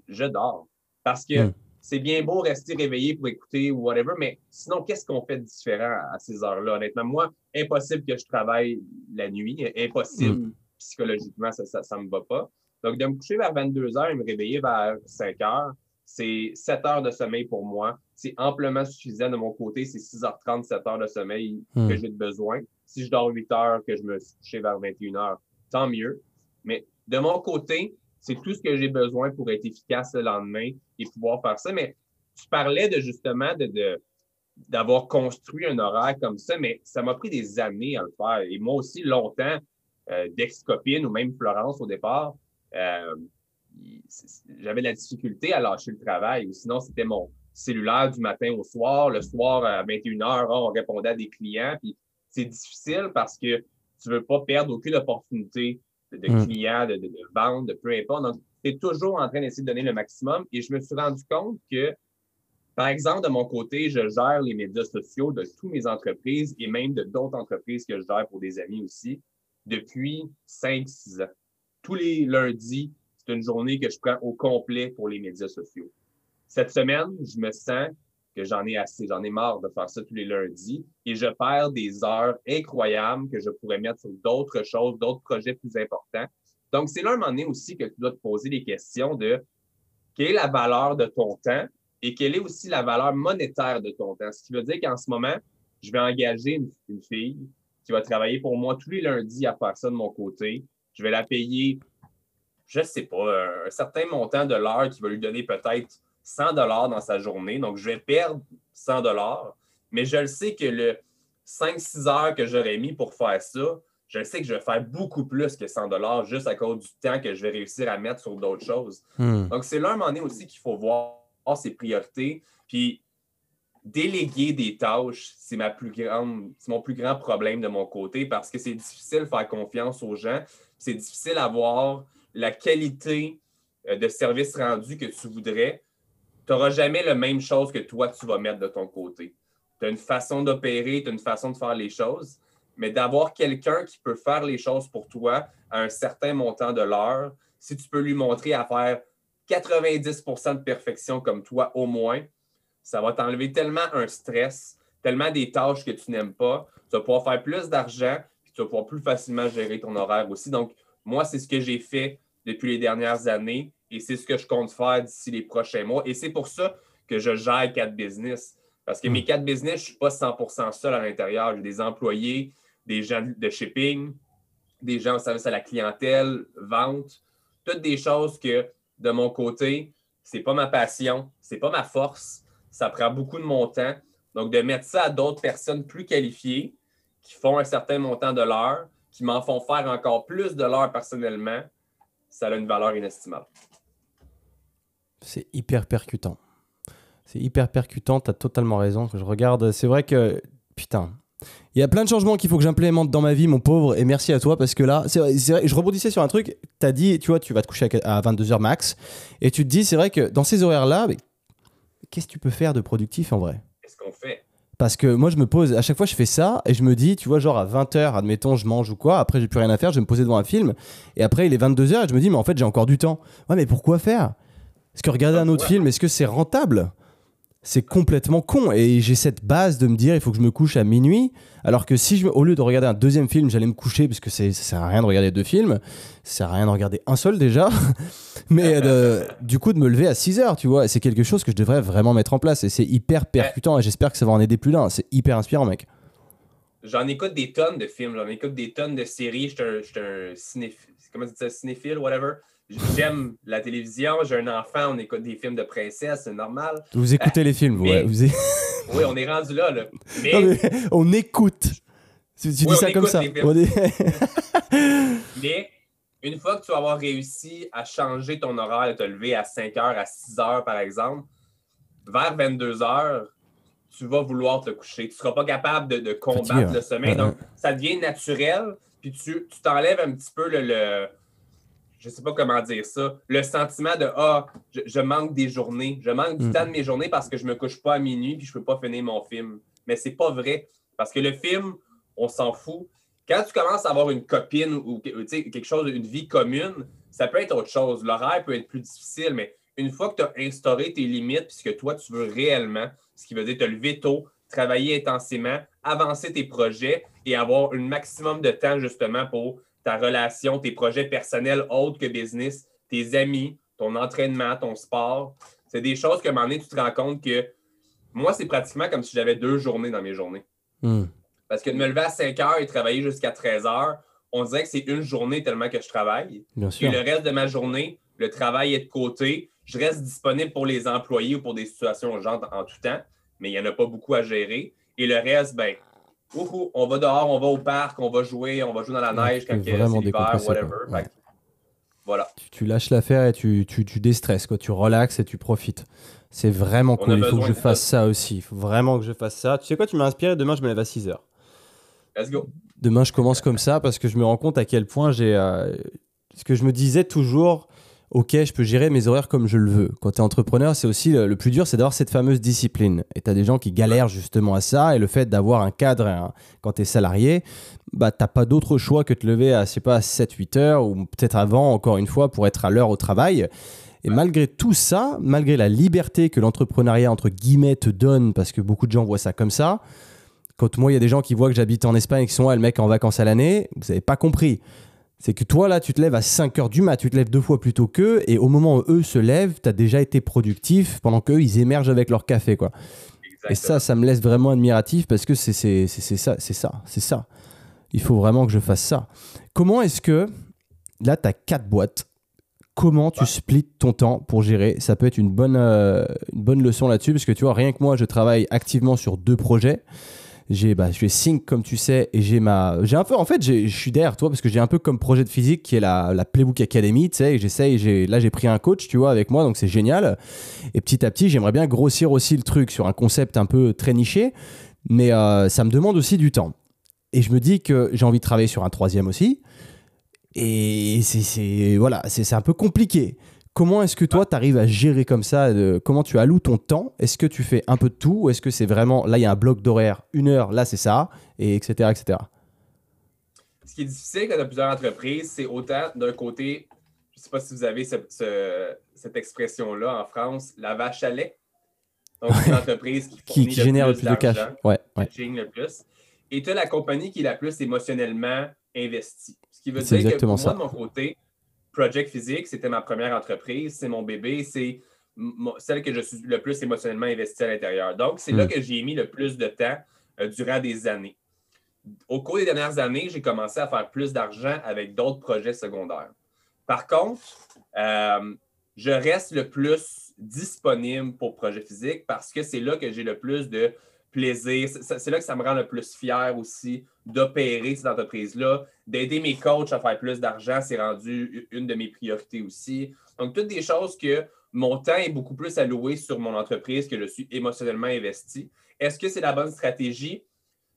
je dors. Parce que hmm. c'est bien beau rester réveillé pour écouter ou whatever, mais sinon, qu'est-ce qu'on fait de différent à ces heures-là? Honnêtement, moi, impossible que je travaille la nuit. Impossible hmm. psychologiquement, ça ne me va pas. Donc, de me coucher vers 22h et me réveiller vers 5h, c'est 7 heures de sommeil pour moi. C'est amplement suffisant de mon côté. C'est 6h30, 7 heures de sommeil que hmm. j'ai besoin. Si je dors 8 heures, que je me suis couché vers 21h, tant mieux. Mais de mon côté, c'est tout ce que j'ai besoin pour être efficace le lendemain et pouvoir faire ça. Mais tu parlais de justement de, d'avoir construit un horaire comme ça, mais ça m'a pris des années à le faire. Et moi aussi, longtemps, euh, d'ex-copine ou même Florence au départ, euh, j'avais de la difficulté à lâcher le travail. Ou sinon, c'était mon cellulaire du matin au soir. Le soir, à 21h, on répondait à des clients. Puis c'est difficile parce que tu ne veux pas perdre aucune opportunité de, hmm. clients, de, de, vente, de peu importe. Donc, tu es toujours en train d'essayer de donner le maximum. Et je me suis rendu compte que, par exemple, de mon côté, je gère les médias sociaux de toutes mes entreprises et même de d'autres entreprises que je gère pour des amis aussi depuis 5-6 ans. Tous les lundis, c'est une journée que je prends au complet pour les médias sociaux. Cette semaine, je me sens que j'en ai assez, j'en ai marre de faire ça tous les lundis et je perds des heures incroyables que je pourrais mettre sur d'autres choses, d'autres projets plus importants. Donc, c'est là un moment donné aussi que tu dois te poser des questions de quelle est la valeur de ton temps et quelle est aussi la valeur monétaire de ton temps. Ce qui veut dire qu'en ce moment, je vais engager une, fille qui va travailler pour moi tous les lundis à faire ça de mon côté. Je vais la payer, je ne sais pas, un certain montant de l'heure qui va lui donner peut-être 100 dollars dans sa journée. Donc, je vais perdre 100 dollars, mais je le sais que le 5-6 heures que j'aurais mis pour faire ça, je sais que je vais faire beaucoup plus que 100 dollars juste à cause du temps que je vais réussir à mettre sur d'autres choses. Hmm. Donc, c'est là un moment donné aussi qu'il faut voir ses priorités. Puis, déléguer des tâches, c'est mon plus grand problème de mon côté parce que c'est difficile de faire confiance aux gens. C'est difficile d'avoir la qualité euh, de service rendu que tu voudrais tu n'auras jamais la même chose que toi, tu vas mettre de ton côté. Tu as une façon d'opérer, tu as une façon de faire les choses, mais d'avoir quelqu'un qui peut faire les choses pour toi à un certain montant de l'heure, si tu peux lui montrer à faire 90% de perfection comme toi au moins, ça va t'enlever tellement un stress, tellement des tâches que tu n'aimes pas. Tu vas pouvoir faire plus d'argent, puis tu vas pouvoir plus facilement gérer ton horaire aussi. Donc, moi, c'est ce que j'ai fait depuis les dernières années. Et c'est ce que je compte faire d'ici les prochains mois. Et c'est pour ça que je gère quatre business. Parce que mes hmm. quatre business, je ne suis pas 100% seul à l'intérieur. J'ai des employés, des gens de shipping, des gens au service à la clientèle, vente, toutes des choses que de mon côté, ce n'est pas ma passion, ce n'est pas ma force. Ça prend beaucoup de mon temps. Donc, de mettre ça à d'autres personnes plus qualifiées qui font un certain montant de l'heure, qui m'en font faire encore plus de l'heure personnellement, ça a une valeur inestimable. C'est hyper percutant. C'est hyper percutant, tu as totalement raison. Je regarde, c'est vrai que putain, il y a plein de changements qu'il faut que j'implémente dans ma vie, mon pauvre, et merci à toi parce que là, c'est vrai, je rebondissais sur un truc. Tu as dit, tu vois, tu vas te coucher à 22h max, et tu te dis, c'est vrai que dans ces horaires-là, qu'est-ce que tu peux faire de productif en vrai? Qu'est-ce qu'on fait? Parce que moi, je me pose, à chaque fois, je fais ça et je me dis, tu vois, genre à 20h, admettons, je mange ou quoi, après, j'ai plus rien à faire, je vais me poser devant un film. Et après, il est 22h et je me dis, mais en fait, j'ai encore du temps. Ouais, mais pourquoi faire? Est-ce que regarder un autre film, est-ce que c'est rentable? C'est complètement con. Et j'ai cette base de me dire, il faut que je me couche à minuit. Alors que si, je, au lieu de regarder un deuxième film, j'allais me coucher, parce que ça sert à rien de regarder deux films, ça sert à rien de regarder un seul déjà. Mais du coup, de me lever à 6 heures, tu vois, c'est quelque chose que je devrais vraiment mettre en place. Et c'est hyper percutant. Et j'espère que ça va en aider plus d'un. C'est hyper inspirant, mec. J'en écoute des tonnes de films, j'en écoute des tonnes de séries. Je suis un, cinéphile, whatever. J'aime la télévision, j'ai un enfant, on écoute des films de princesse, c'est normal. Vous écoutez les films, ouais. Vous oui, on est rendu là. là. Mais... on écoute. Tu, dis ça comme ça. mais une fois que tu vas avoir réussi à changer ton horaire, de te lever à 5 heures, à 6 heures, par exemple, vers 22 heures, tu vas vouloir te coucher. Tu ne seras pas capable de, combattre le sommeil. Donc, ça devient naturel, puis tu t'enlèves un petit peu le, je ne sais pas comment dire ça, le sentiment de Ah, je, manque des journées, je manque du mm. temps de mes journées parce que je ne me couche pas à minuit puis je ne peux pas finir mon film. Mais c'est pas vrai. Parce que le film, on s'en fout. Quand tu commences à avoir une copine ou quelque chose, une vie commune, ça peut être autre chose. L'horaire peut être plus difficile, mais une fois que tu as instauré tes limites, puisque toi, tu veux réellement, ce qui veut dire te lever tôt, travailler intensément, avancer tes projets et avoir un maximum de temps justement pour ta relation, tes projets personnels autres que business, tes amis, ton entraînement, ton sport. C'est des choses que à un moment donné, tu te rends compte que moi, c'est pratiquement comme si j'avais deux journées dans mes journées. Hmm. Parce que de me lever à 5 heures et travailler jusqu'à 13 heures, on dirait que c'est une journée tellement que je travaille. Bien sûr. Et le reste de ma journée, le travail est de côté. Je reste disponible pour les employés ou pour des situations urgentes en tout temps, mais il n'y en a pas beaucoup à gérer. Et le reste, ben, on va dehors, on va au parc, on va jouer, on va jouer dans la neige quand c'est l'hiver, whatever. Voilà. Tu, lâches l'affaire et tu, tu, tu, déstresses, quoi. tu relaxes et tu profites. C'est vraiment cool. Il faut que je fasse ça. aussi. Il faut vraiment que je fasse ça. Tu sais quoi, tu m'as inspiré. Demain, je me lève à 6 h. Let's go. Demain, je commence comme ça parce que je me rends compte à quel point j'ai. Euh, ce que je me disais toujours, ok, je peux gérer mes horaires comme je le veux. Quand tu es entrepreneur, c'est aussi le, plus dur, c'est d'avoir cette fameuse discipline. Et tu as des gens qui galèrent justement à ça. Et le fait d'avoir un cadre quand tu es salarié, bah, tu pas d'autre choix que de te lever à, je sais pas, 7-8 heures ou peut-être avant, encore une fois, pour être à l'heure au travail. Et malgré tout ça, malgré la liberté que l'entrepreneuriat, entre guillemets, te donne, parce que beaucoup de gens voient ça comme ça, quand moi, il y a des gens qui voient que j'habite en Espagne et qui sont, ah, le mec en vacances à l'année, vous n'avez pas compris. C'est que toi, là, tu te lèves à 5 heures du mat, tu te lèves deux fois plus tôt qu'eux, et au moment où eux se lèvent, tu as déjà été productif pendant qu'eux, ils émergent avec leur café, quoi. Et ça, ça me laisse vraiment admiratif parce que c'est ça, c'est ça, c'est ça. Il faut vraiment que je fasse ça. Comment est-ce que, là, tu as quatre boîtes, comment tu splits ton temps pour gérer? Ça peut être une bonne, euh, une bonne leçon là-dessus, parce que tu vois, rien que moi, je travaille activement sur deux projets j'ai bah, je fais Sync comme tu sais et j'ai ma j'ai un peu en fait je suis derrière toi parce que j'ai un peu comme projet de physique qui est la, la Playbook Academy tu sais j'essaye j'ai là j'ai pris un coach tu vois avec moi donc c'est génial. Et petit à petit j'aimerais bien grossir aussi le truc sur un concept un peu très niché mais euh, ça me demande aussi du temps. Et je me dis que j'ai envie de travailler sur un troisième aussi. Et c'est voilà c'est un peu compliqué Comment est-ce que toi, tu arrives à gérer comme ça Comment tu alloues ton temps? Est-ce que tu fais un peu de tout ou est-ce que c'est vraiment, là, il y a un bloc d'horaire, une heure, là, c'est ça, et etc., etc. Ce qui est difficile quand tu as plusieurs entreprises, c'est autant d'un côté, je ne sais pas si vous avez cette expression-là en France, la vache à lait. Donc, une entreprise qui, qui, génère le plus, de cash. Ouais, ouais. le plus. Et tu as la compagnie qui est la plus émotionnellement investie. Ce qui veut dire que pour moi, de mon côté, Project Physique, c'était ma première entreprise, c'est mon bébé, c'est celle que je suis le plus émotionnellement investi à l'intérieur. Donc, c'est là hmm. que j'ai mis le plus de temps euh, durant des années. Au cours des dernières années, j'ai commencé à faire plus d'argent avec d'autres projets secondaires. Par contre, euh, je reste le plus disponible pour Projet Physique parce que c'est là que j'ai le plus de plaisir. C'est là que ça me rend le plus fier aussi d'opérer cette entreprise-là, d'aider mes coachs à faire plus d'argent, c'est rendu une de mes priorités aussi. Donc, toutes des choses que mon temps est beaucoup plus alloué sur mon entreprise que je suis émotionnellement investi. Est-ce que c'est la bonne stratégie?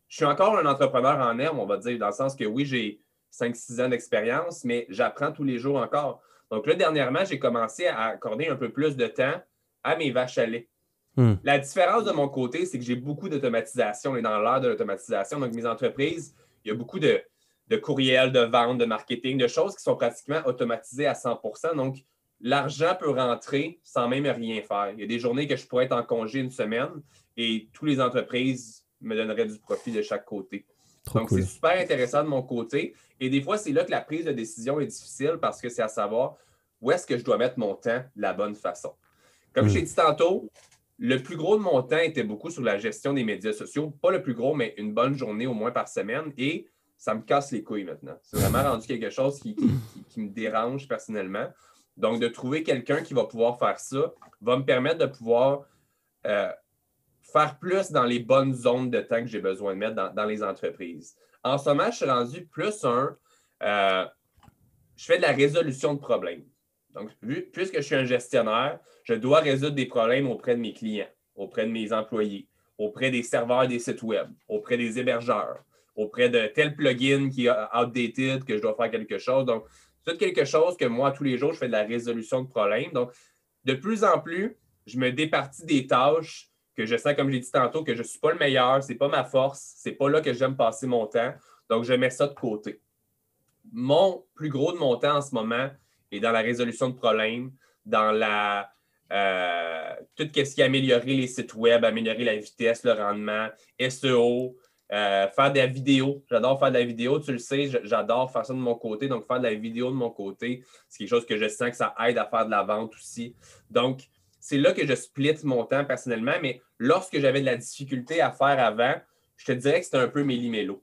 Je suis encore un entrepreneur en herbe, on va dire, dans le sens que oui, j'ai 5-6 ans d'expérience, mais j'apprends tous les jours encore. Donc là, dernièrement, j'ai commencé à accorder un peu plus de temps à mes vaches à lait. Hmm. La différence de mon côté, c'est que j'ai beaucoup d'automatisation. On est dans l'ère de l'automatisation. Donc, mes entreprises, il y a beaucoup de, courriels, de vente, de marketing, de choses qui sont pratiquement automatisées à 100% Donc, l'argent peut rentrer sans même rien faire. Il y a des journées que je pourrais être en congé une semaine et toutes les entreprises me donneraient du profit de chaque côté. Donc, c'est super intéressant de mon côté. Et des fois, c'est là que la prise de décision est difficile parce que c'est à savoir où est-ce que je dois mettre mon temps de la bonne façon. Comme je hmm. t'ai dit tantôt, le plus gros de mon temps était beaucoup sur la gestion des médias sociaux. Pas le plus gros, mais une bonne journée au moins par semaine. Et ça me casse les couilles maintenant. C'est vraiment rendu quelque chose qui, me dérange personnellement. Donc, de trouver quelqu'un qui va pouvoir faire ça va me permettre de pouvoir euh, faire plus dans les bonnes zones de temps que j'ai besoin de mettre dans, les entreprises. En ce moment, je suis rendu plus un. Euh, je fais de la résolution de problèmes. Donc, puisque je suis un gestionnaire, je dois résoudre des problèmes auprès de mes clients, auprès de mes employés, auprès des serveurs des sites web, auprès des hébergeurs, auprès de tel plugin qui est outdated, que je dois faire quelque chose. Donc, c'est quelque chose que moi, tous les jours, je fais de la résolution de problèmes. Donc, de plus en plus, je me départis des tâches que je sens, comme j'ai dit tantôt, que je ne suis pas le meilleur, ce n'est pas ma force, ce n'est pas là que j'aime passer mon temps. Donc, je mets ça de côté. Mon plus gros de mon temps en ce moment est dans la résolution de problèmes, dans la euh, tout ce qui a amélioré les sites web, améliorer la vitesse, le rendement, SEO, euh, faire de la vidéo. J'adore faire de la vidéo, tu le sais, j'adore faire ça de mon côté. Donc, faire de la vidéo de mon côté, c'est quelque chose que je sens que ça aide à faire de la vente aussi. Donc, c'est là que je split mon temps personnellement, mais lorsque j'avais de la difficulté à faire avant, je te dirais que c'était un peu méli-mélo.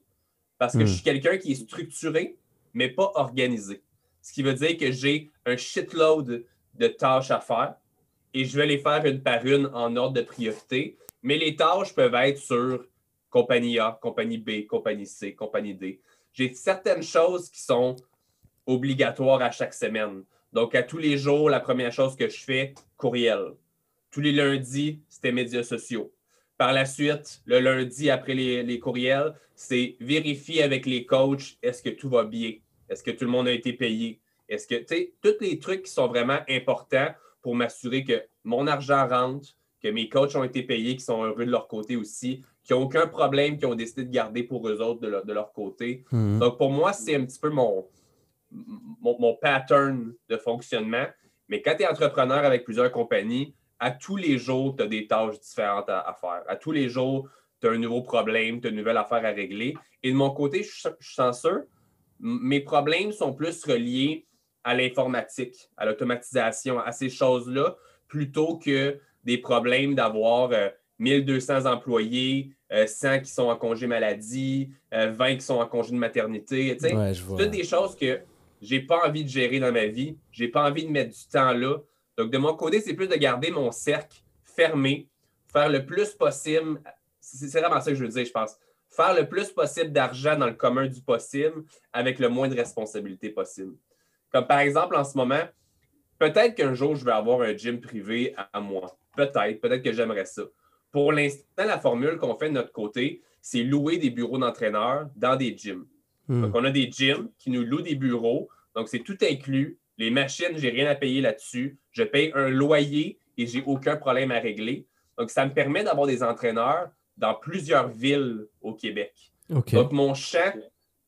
Parce que je hmm. suis quelqu'un qui est structuré, mais pas organisé. Ce qui veut dire que j'ai un shitload de tâches à faire et je vais les faire une par une en ordre de priorité. Mais les tâches peuvent être sur compagnie A, compagnie B, compagnie C, compagnie D. J'ai certaines choses qui sont obligatoires à chaque semaine. Donc, à tous les jours, la première chose que je fais, courriel. Tous les lundis, c'était médias sociaux. Par la suite, le lundi après les, les courriels, c'est vérifier avec les coachs est-ce que tout va bien, est-ce que tout le monde a été payé, est-ce que, tu sais, tous les trucs qui sont vraiment importants pour m'assurer que mon argent rentre, que mes coachs ont été payés, qui sont heureux de leur côté aussi, qui n'ont aucun problème, qui ont décidé de garder pour eux autres de, leur, côté. Mhm. Donc, pour moi, c'est un petit peu mon, mon, pattern de fonctionnement. Mais quand tu es entrepreneur avec plusieurs compagnies, à tous les jours, tu as des tâches différentes à, faire. À tous les jours, tu as un nouveau problème, tu as une nouvelle affaire à régler. Et de mon côté, je, je suis chanceux. Mes problèmes sont plus reliés à l'informatique, à l'automatisation, à ces choses-là, plutôt que des problèmes d'avoir 1200 euh, employés, 100 euh, qui sont en congé maladie, 20 euh, qui sont en congé de maternité. C'est toutes des choses que j'ai pas envie de gérer dans ma vie. J'ai pas envie de mettre du temps là. Donc, de mon côté, c'est plus de garder mon cercle fermé, faire le plus possible. C'est vraiment ça que je veux dire, je pense. Faire le plus possible d'argent dans le commun du possible avec le moins de responsabilités possible. Comme par exemple, en ce moment, peut-être qu'un jour, je vais avoir un gym privé à moi. Peut-être, peut-être que j'aimerais ça. Pour l'instant, la formule qu'on fait de notre côté, c'est louer des bureaux d'entraîneurs dans des gyms. Hmm. Donc, on a des gyms qui nous louent des bureaux. Donc, c'est tout inclus. Les machines, je n'ai rien à payer là-dessus. Je paye un loyer et j'ai aucun problème à régler. Donc, ça me permet d'avoir des entraîneurs dans plusieurs villes au Québec. Donc, mon champ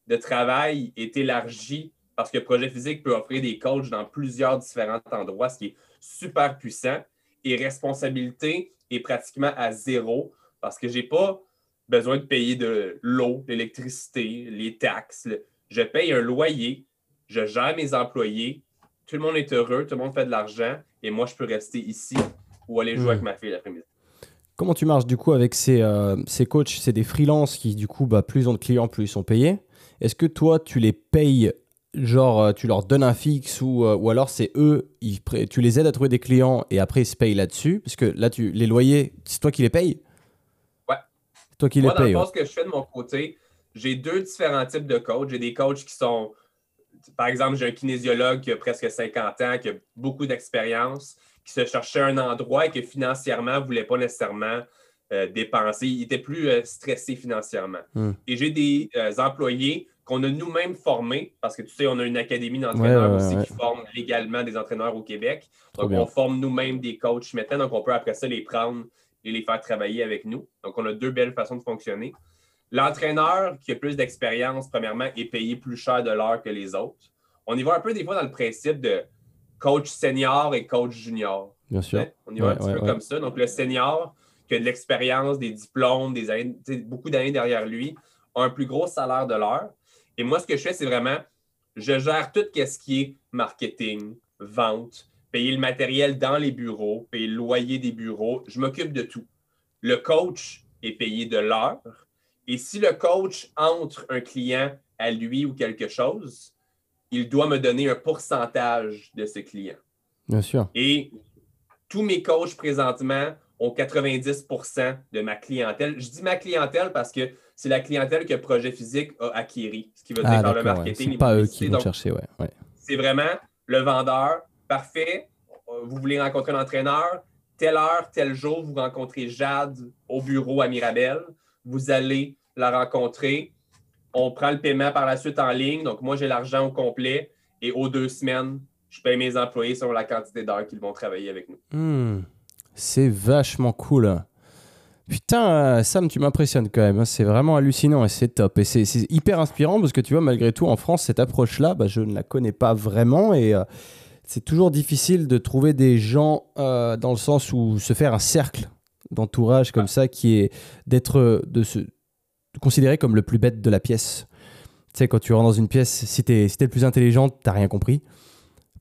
de travail est élargi parce que Projet Physique peut offrir des coachs dans plusieurs différents endroits, ce qui est super puissant. Et responsabilité est pratiquement à zéro parce que je n'ai pas besoin de payer de l'eau, l'électricité, les taxes. Je paye un loyer, je gère mes employés, tout le monde est heureux, tout le monde fait de l'argent et moi, je peux rester ici ou aller jouer avec hmm. ma fille l'après-midi. Comment tu marches du coup avec ces, euh, ces coachs? C'est des freelances qui, du coup, bah, plus ils ont de clients, plus ils sont payés. Est-ce que toi, tu les payes genre euh, tu leur donnes un fixe ou, euh, ou alors c'est eux, ils, tu les aides à trouver des clients et après ils se payent là-dessus? Parce que là, tu, les loyers, c'est toi qui les payes? Ouais. C'est toi qui les payes. Moi, ce que je fais de mon côté, j'ai deux différents types de coachs. J'ai des coachs qui sont, par exemple, j'ai un kinésiologue qui a presque 50 ans, qui a beaucoup d'expérience, qui se cherchait un endroit et que financièrement ne voulait pas nécessairement euh, dépenser. Il était plus stressé financièrement. Hmm. Et j'ai des employés qu'on a nous-mêmes formés, parce que tu sais, on a une académie d'entraîneurs aussi qui forme légalement des entraîneurs au Québec. Donc, on forme nous-mêmes des coachs maintenant, donc on peut après ça les prendre et les faire travailler avec nous. Donc, on a deux belles façons de fonctionner. L'entraîneur qui a plus d'expérience, premièrement, est payé plus cher de l'heure que les autres. On y va un peu des fois dans le principe de coach senior et coach junior. Bien sûr. On y va un petit peu comme ça. Donc, le senior, qui a de l'expérience, des diplômes, des années, beaucoup d'années derrière lui, a un plus gros salaire de l'heure. Et moi, ce que je fais, c'est vraiment, je gère tout ce qui est marketing, vente, payer le matériel dans les bureaux, payer le loyer des bureaux. Je m'occupe de tout. Le coach est payé de l'heure. Et si le coach entre un client à lui ou quelque chose, il doit me donner un pourcentage de ce client. Bien sûr. Et tous mes coachs présentement ont 90% de ma clientèle. Je dis ma clientèle parce que c'est la clientèle que Projet Physique a acquérie, ce qui veut dire ah, par le marketing. C'est pas eux qui vont chercher, ouais. C'est vraiment le vendeur, parfait, vous voulez rencontrer l'entraîneur, telle heure, tel jour, vous rencontrez Jade au bureau à Mirabel, vous allez la rencontrer, on prend le paiement par la suite en ligne, donc moi j'ai l'argent au complet, et aux deux semaines, je paye mes employés sur la quantité d'heures qu'ils vont travailler avec nous. Hmm. c'est vachement cool. Putain, Sam, tu m'impressionnes quand même. Hein. C'est vraiment hallucinant et c'est top. Et c'est hyper inspirant parce que tu vois, malgré tout, en France, cette approche-là, bah, je ne la connais pas vraiment. Et euh, c'est toujours difficile de trouver des gens euh, dans le sens où se faire un cercle d'entourage comme ça qui est d'être de se considérer comme le plus bête de la pièce. Tu sais, quand tu rentres dans une pièce, si t'es si le plus intelligent, t'as rien compris.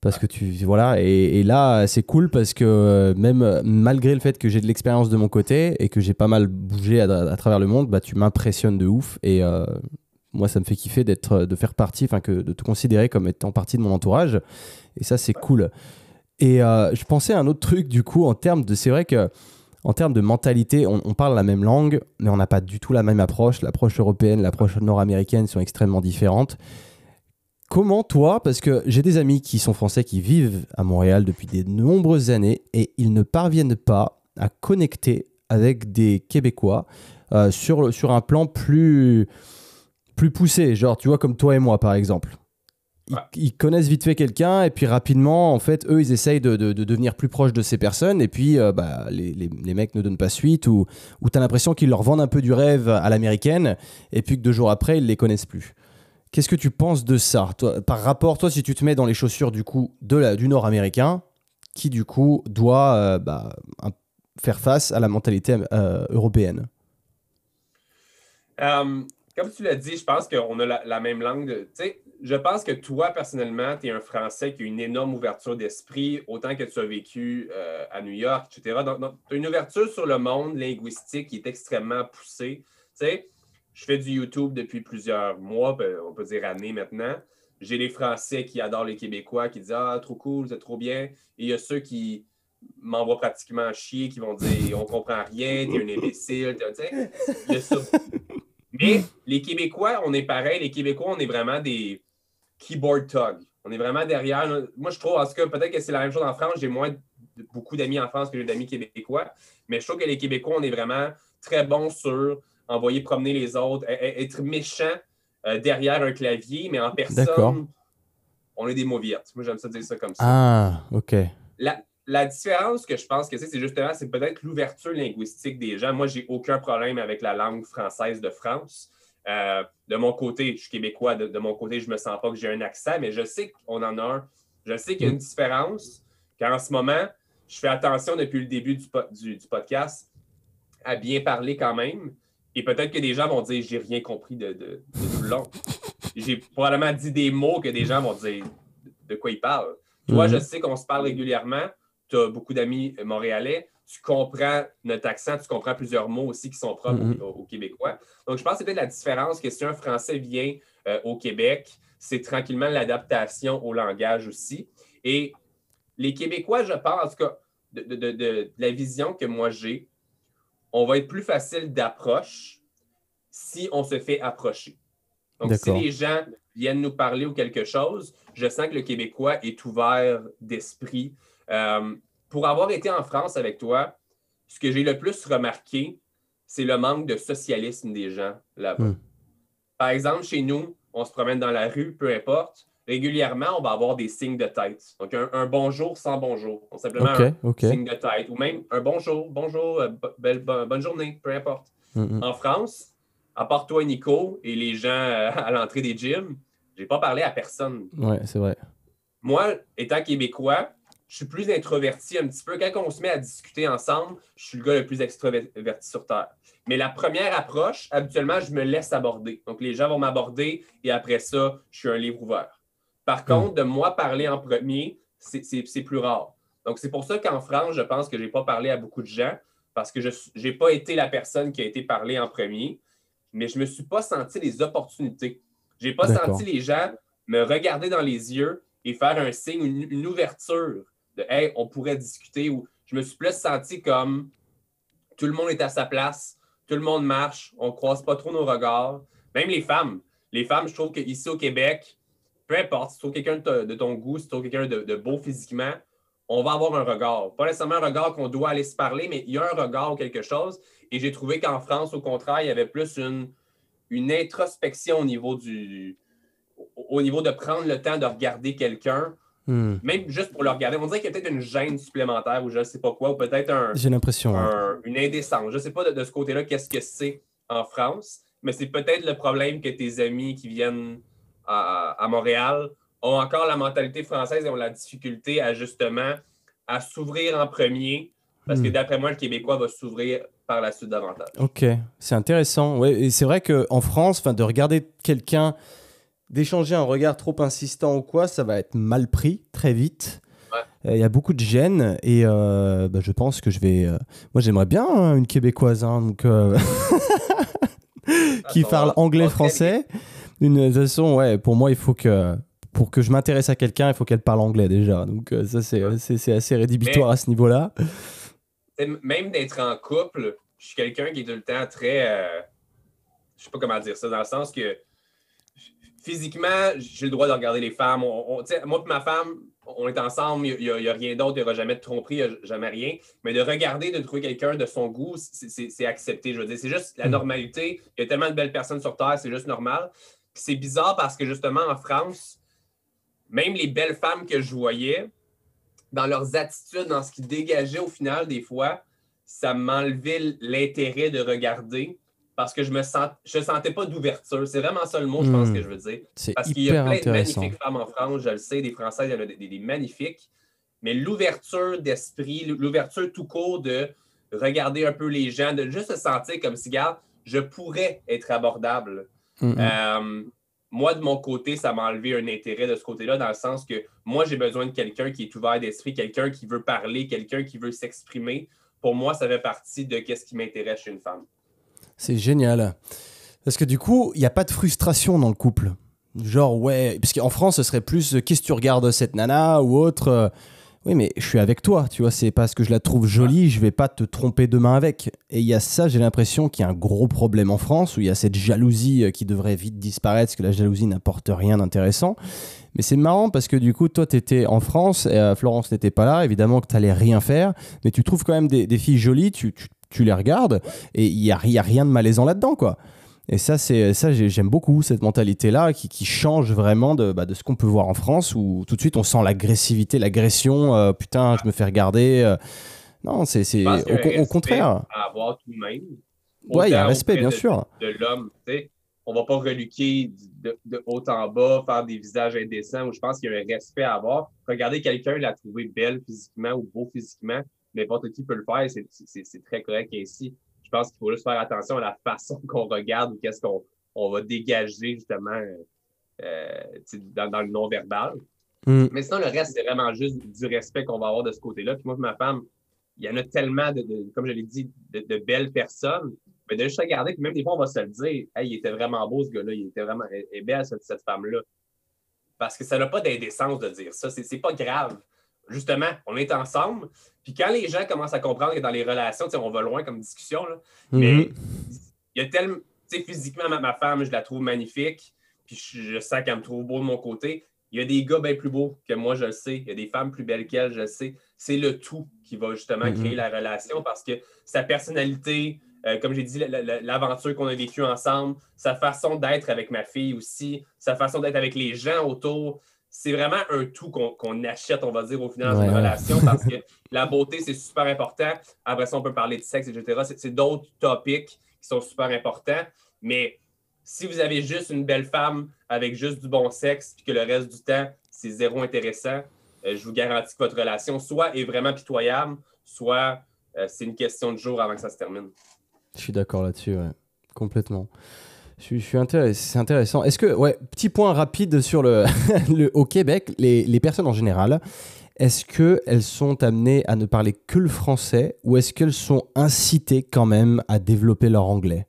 Parce que tu voilà et, là c'est cool parce que euh, même malgré le fait que j'ai de l'expérience de mon côté et que j'ai pas mal bougé à, travers le monde bah tu m'impressionnes de ouf et euh, moi ça me fait kiffer de faire partie enfin de te considérer comme étant partie de mon entourage. Et ça c'est cool. Et euh, je pensais à un autre truc du coup en termes de c'est vrai que en termes de mentalité, on, parle la même langue, mais on n'a pas du tout la même approche. L'approche européenne, l'approche nord-américaine sont extrêmement différentes. Comment toi, parce que j'ai des amis qui sont français qui vivent à Montréal depuis de nombreuses années et ils ne parviennent pas à connecter avec des Québécois euh, sur, sur un plan plus, plus poussé, genre tu vois comme toi et moi par exemple. Ils, connaissent vite fait quelqu'un et puis rapidement, en fait, eux, ils essayent de, de, devenir plus proches de ces personnes et puis euh, bah, les, les, les, mecs ne donnent pas suite ou, ou tu as l'impression qu'ils leur vendent un peu du rêve à l'américaine et puis que deux jours après, ils les connaissent plus. Qu'est-ce que tu penses de ça toi, Par rapport, toi, si tu te mets dans les chaussures du coup de la, du Nord-américain, qui du coup doit euh, bah, faire face à la mentalité euh, européenne? Comme tu l'as dit, je pense qu'on a la, même langue. sais, je pense que toi, personnellement, tu es un Français qui a une énorme ouverture d'esprit, autant que tu as vécu à New York, etc. Donc, tu as une ouverture sur le monde linguistique qui est extrêmement poussée. Tu sais, je fais du YouTube depuis plusieurs mois, ben, on peut dire années maintenant. J'ai les Français qui adorent les Québécois, qui disent Ah, trop cool, c'est trop bien. Et il y a ceux qui m'envoient pratiquement chier, qui vont dire On comprend rien, t'es un imbécile. Il y a ça. Mais les Québécois, on est pareil. Les Québécois, on est vraiment des keyboard thugs. On est vraiment derrière. Moi, je trouve, en tout cas, peut-être que c'est la même chose en France. J'ai moins beaucoup d'amis en France que j'ai d'amis québécois. Mais je trouve que les Québécois, on est vraiment très bons sur envoyer promener les autres, être méchant euh, derrière un clavier, mais en personne, on est des mauviettes. Moi, j'aime ça dire ça comme ça. Ah, OK. La, différence que je pense que c'est, c'est justement, c'est peut-être l'ouverture linguistique des gens. Moi, j'ai aucun problème avec la langue française de France. Euh, de mon côté, je suis québécois, de, mon côté, je ne me sens pas que j'ai un accent, mais je sais qu'on en a un. Je sais qu'il y a une différence, qu'en ce moment, je fais attention depuis le début du, du, du podcast à bien parler quand même. Et peut-être que des gens vont dire j'ai rien compris de, de, tout le long. J'ai probablement dit des mots que des gens vont dire de quoi ils parlent. Toi, je mhm. sais qu'on se parle régulièrement. Tu as beaucoup d'amis montréalais. Tu comprends notre accent, tu comprends plusieurs mots aussi qui sont propres mhm. aux, Québécois. Donc, je pense que c'est peut-être la différence que si un Français vient euh, au Québec, c'est tranquillement l'adaptation au langage aussi. Et les Québécois, je pense, en tout cas, de la vision que moi j'ai, on va être plus facile d'approche si on se fait approcher. Donc, si les gens viennent nous parler ou quelque chose, je sens que le Québécois est ouvert d'esprit. Euh, pour avoir été en France avec toi, ce que j'ai le plus remarqué, c'est le manque de socialisme des gens là-bas. Hmm. Par exemple, chez nous, on se promène dans la rue, peu importe. Régulièrement, on va avoir des signes de tête. Donc, un, bonjour sans bonjour. simplement un signe de tête. Ou même un bonjour, bonjour, euh, bonne journée, peu importe. Mm-hmm. En France, à part toi, Nico, et les gens euh, à l'entrée des gyms, j'ai pas parlé à personne. Oui, c'est vrai. Moi, étant québécois, je suis plus introverti un petit peu. Quand on se met à discuter ensemble, je suis le gars le plus extroverti sur Terre. Mais la première approche, habituellement, je me laisse aborder. Donc, les gens vont m'aborder et après ça, je suis un livre ouvert. Par hmm. contre, de moi parler en premier, c'est plus rare. Donc, c'est pour ça qu'en France, je pense que je n'ai pas parlé à beaucoup de gens parce que je n'ai pas été la personne qui a été parlée en premier, mais je ne me suis pas senti les opportunités. Je n'ai pas senti les gens me regarder dans les yeux et faire un signe, une, ouverture de Hey, on pourrait discuter. Ou je me suis plus senti comme tout le monde est à sa place, tout le monde marche, on ne croise pas trop nos regards. Même les femmes. Les femmes, je trouve qu'ici au Québec, peu importe, si tu trouves quelqu'un de, ton goût, si tu trouves quelqu'un de, beau physiquement, on va avoir un regard. Pas nécessairement un regard qu'on doit aller se parler, mais il y a un regard ou quelque chose. Et j'ai trouvé qu'en France, au contraire, il y avait plus une, introspection. Au niveau de prendre le temps de regarder quelqu'un, hmm. même juste pour le regarder. On dirait qu'il y a peut-être une gêne supplémentaire ou je ne sais pas quoi, ou peut-être un, J'ai l'impression, une indécence. Je ne sais pas de, ce côté-là qu'est-ce que c'est en France, mais c'est peut-être le problème que tes amis qui viennent à, Montréal ont encore la mentalité française et ont la difficulté à justement à s'ouvrir en premier. Parce que hmm. d'après moi, le Québécois va s'ouvrir par la suite davantage. Ok, c'est intéressant. Ouais, et c'est vrai qu'en France, de regarder quelqu'un, d'échanger un regard trop insistant ou quoi, ça va être mal pris très vite. Euh, il y a beaucoup de gêne et euh, bah, je pense que je vais. Euh, moi, j'aimerais bien hein, une québécoise, hein, donc qui parle anglais-français. D'une façon, ouais, pour moi, il faut que pour que je m'intéresse à quelqu'un, il faut qu'elle parle anglais déjà. Donc ça, c'est assez rédhibitoire à ce niveau-là même d'être en couple, je suis quelqu'un qui est tout le temps très. Euh, je sais pas comment dire ça, dans le sens que physiquement, j'ai le droit de regarder les femmes. moi et ma femme, on est ensemble, il n'y a, rien d'autre, il n'y aura jamais de tromperie, il n'y a jamais rien. Mais de regarder, de trouver quelqu'un de son goût, c'est accepté. Je veux dire, c'est juste la mm. normalité. Il y a tellement de belles personnes sur Terre, c'est juste normal. C'est bizarre parce que justement, en France, même les belles femmes que je voyais, dans leurs attitudes, dans ce qu'ils dégageaient au final, des fois, ça m'enlevait l'intérêt de regarder parce que je me sens, je sentais pas d'ouverture. C'est vraiment ça le mot, je pense, hmm. que je veux dire. Parce qu'il y a plein de magnifiques femmes en France, je le sais, des Françaises, il y en a des, magnifiques. Mais l'ouverture d'esprit, l'ouverture tout court de regarder un peu les gens, de juste se sentir comme si, regarde, je pourrais être abordable. Hmm, hmm. Euh, moi, de mon côté, ça m'a enlevé un intérêt de ce côté-là, dans le sens que moi, j'ai besoin de quelqu'un qui est ouvert d'esprit, quelqu'un qui veut parler, quelqu'un qui veut s'exprimer. Pour moi, ça fait partie de ce qui m'intéresse chez une femme. C'est génial. Parce que du coup, il n'y a pas de frustration dans le couple. Genre, ouais, parce qu'en France, ce serait plus qu'est-ce que tu regardes cette nana ou autre. Oui, mais je suis avec toi, tu vois, c'est parce que je la trouve jolie, je vais pas te tromper demain avec. Et il y a ça, j'ai l'impression qu'il y a un gros problème en France, où il y a cette jalousie euh, qui devrait vite disparaître, parce que la jalousie n'apporte rien d'intéressant. Mais c'est marrant parce que du coup, toi, tu étais en France, et euh, Florence n'était pas là, évidemment que tu rien faire, mais tu trouves quand même des, filles jolies, tu, les regardes, et il n'y a, y a rien de malaisant là-dedans, quoi. Et ça, c'est ça, j'aime beaucoup cette mentalité-là qui, change vraiment de, bah, de ce qu'on peut voir en France où tout de suite on sent l'agressivité, l'agression. Euh, putain, je me fais regarder. Euh. non, c'est au, contraire. À avoir tout de même. Ouais, il y a un respect, bien sûr. De l'homme, tu sais. On va pas reluquer de, haut en bas, faire des visages indécents où je pense qu'il y a un respect à avoir. Regarder quelqu'un, la trouver belle physiquement ou beau physiquement, n'importe qui peut le faire, c'est très correct ainsi je pense qu'il faut juste faire attention à la façon qu'on regarde ou qu'est-ce qu'on on va dégager justement euh, dans, le non-verbal. Mm. Mais sinon, le reste, c'est vraiment juste du respect qu'on va avoir de ce côté-là. Puis moi, ma femme, il y en a tellement, de, comme je l'ai dit, de, belles personnes. Mais de juste regarder, puis même des fois, on va se le dire, hey, il était vraiment beau ce gars-là, il était vraiment belle cette, cette femme-là. Parce que ça n'a pas d'indécence de dire ça. C'est pas grave justement, on est ensemble. Puis quand les gens commencent à comprendre que dans les relations, on va loin comme discussion, mhm. mais il y a tellement. Tu sais, physiquement, ma, femme, je la trouve magnifique. Puis je, sens qu'elle me trouve beau de mon côté. Il y a des gars bien plus beaux que moi, je le sais. Il y a des femmes plus belles qu'elle, je le sais. C'est le tout qui va justement mhm. créer la relation parce que sa personnalité, euh, comme j'ai dit, l'aventure qu'on a vécue ensemble, sa façon d'être avec ma fille aussi, sa façon d'être avec les gens autour, c'est vraiment un tout qu'on achète, on va dire, au final dans une relation parce que la beauté, c'est super important. Après ça, on peut parler de sexe, etc. C'est d'autres topics qui sont super importants. Mais si vous avez juste une belle femme avec juste du bon sexe, puis que le reste du temps, c'est zéro intéressant, euh, je vous garantis que votre relation soit est vraiment pitoyable, soit euh, c'est une question de jour avant que ça se termine. Je suis d'accord là-dessus, ouais. complètement. C'est intéressant. Est-ce que, ouais, petit point rapide sur le, au Québec, les, les, personnes en général, est-ce qu'elles sont amenées à ne parler que le français ou est-ce qu'elles sont incitées quand même à développer leur anglais?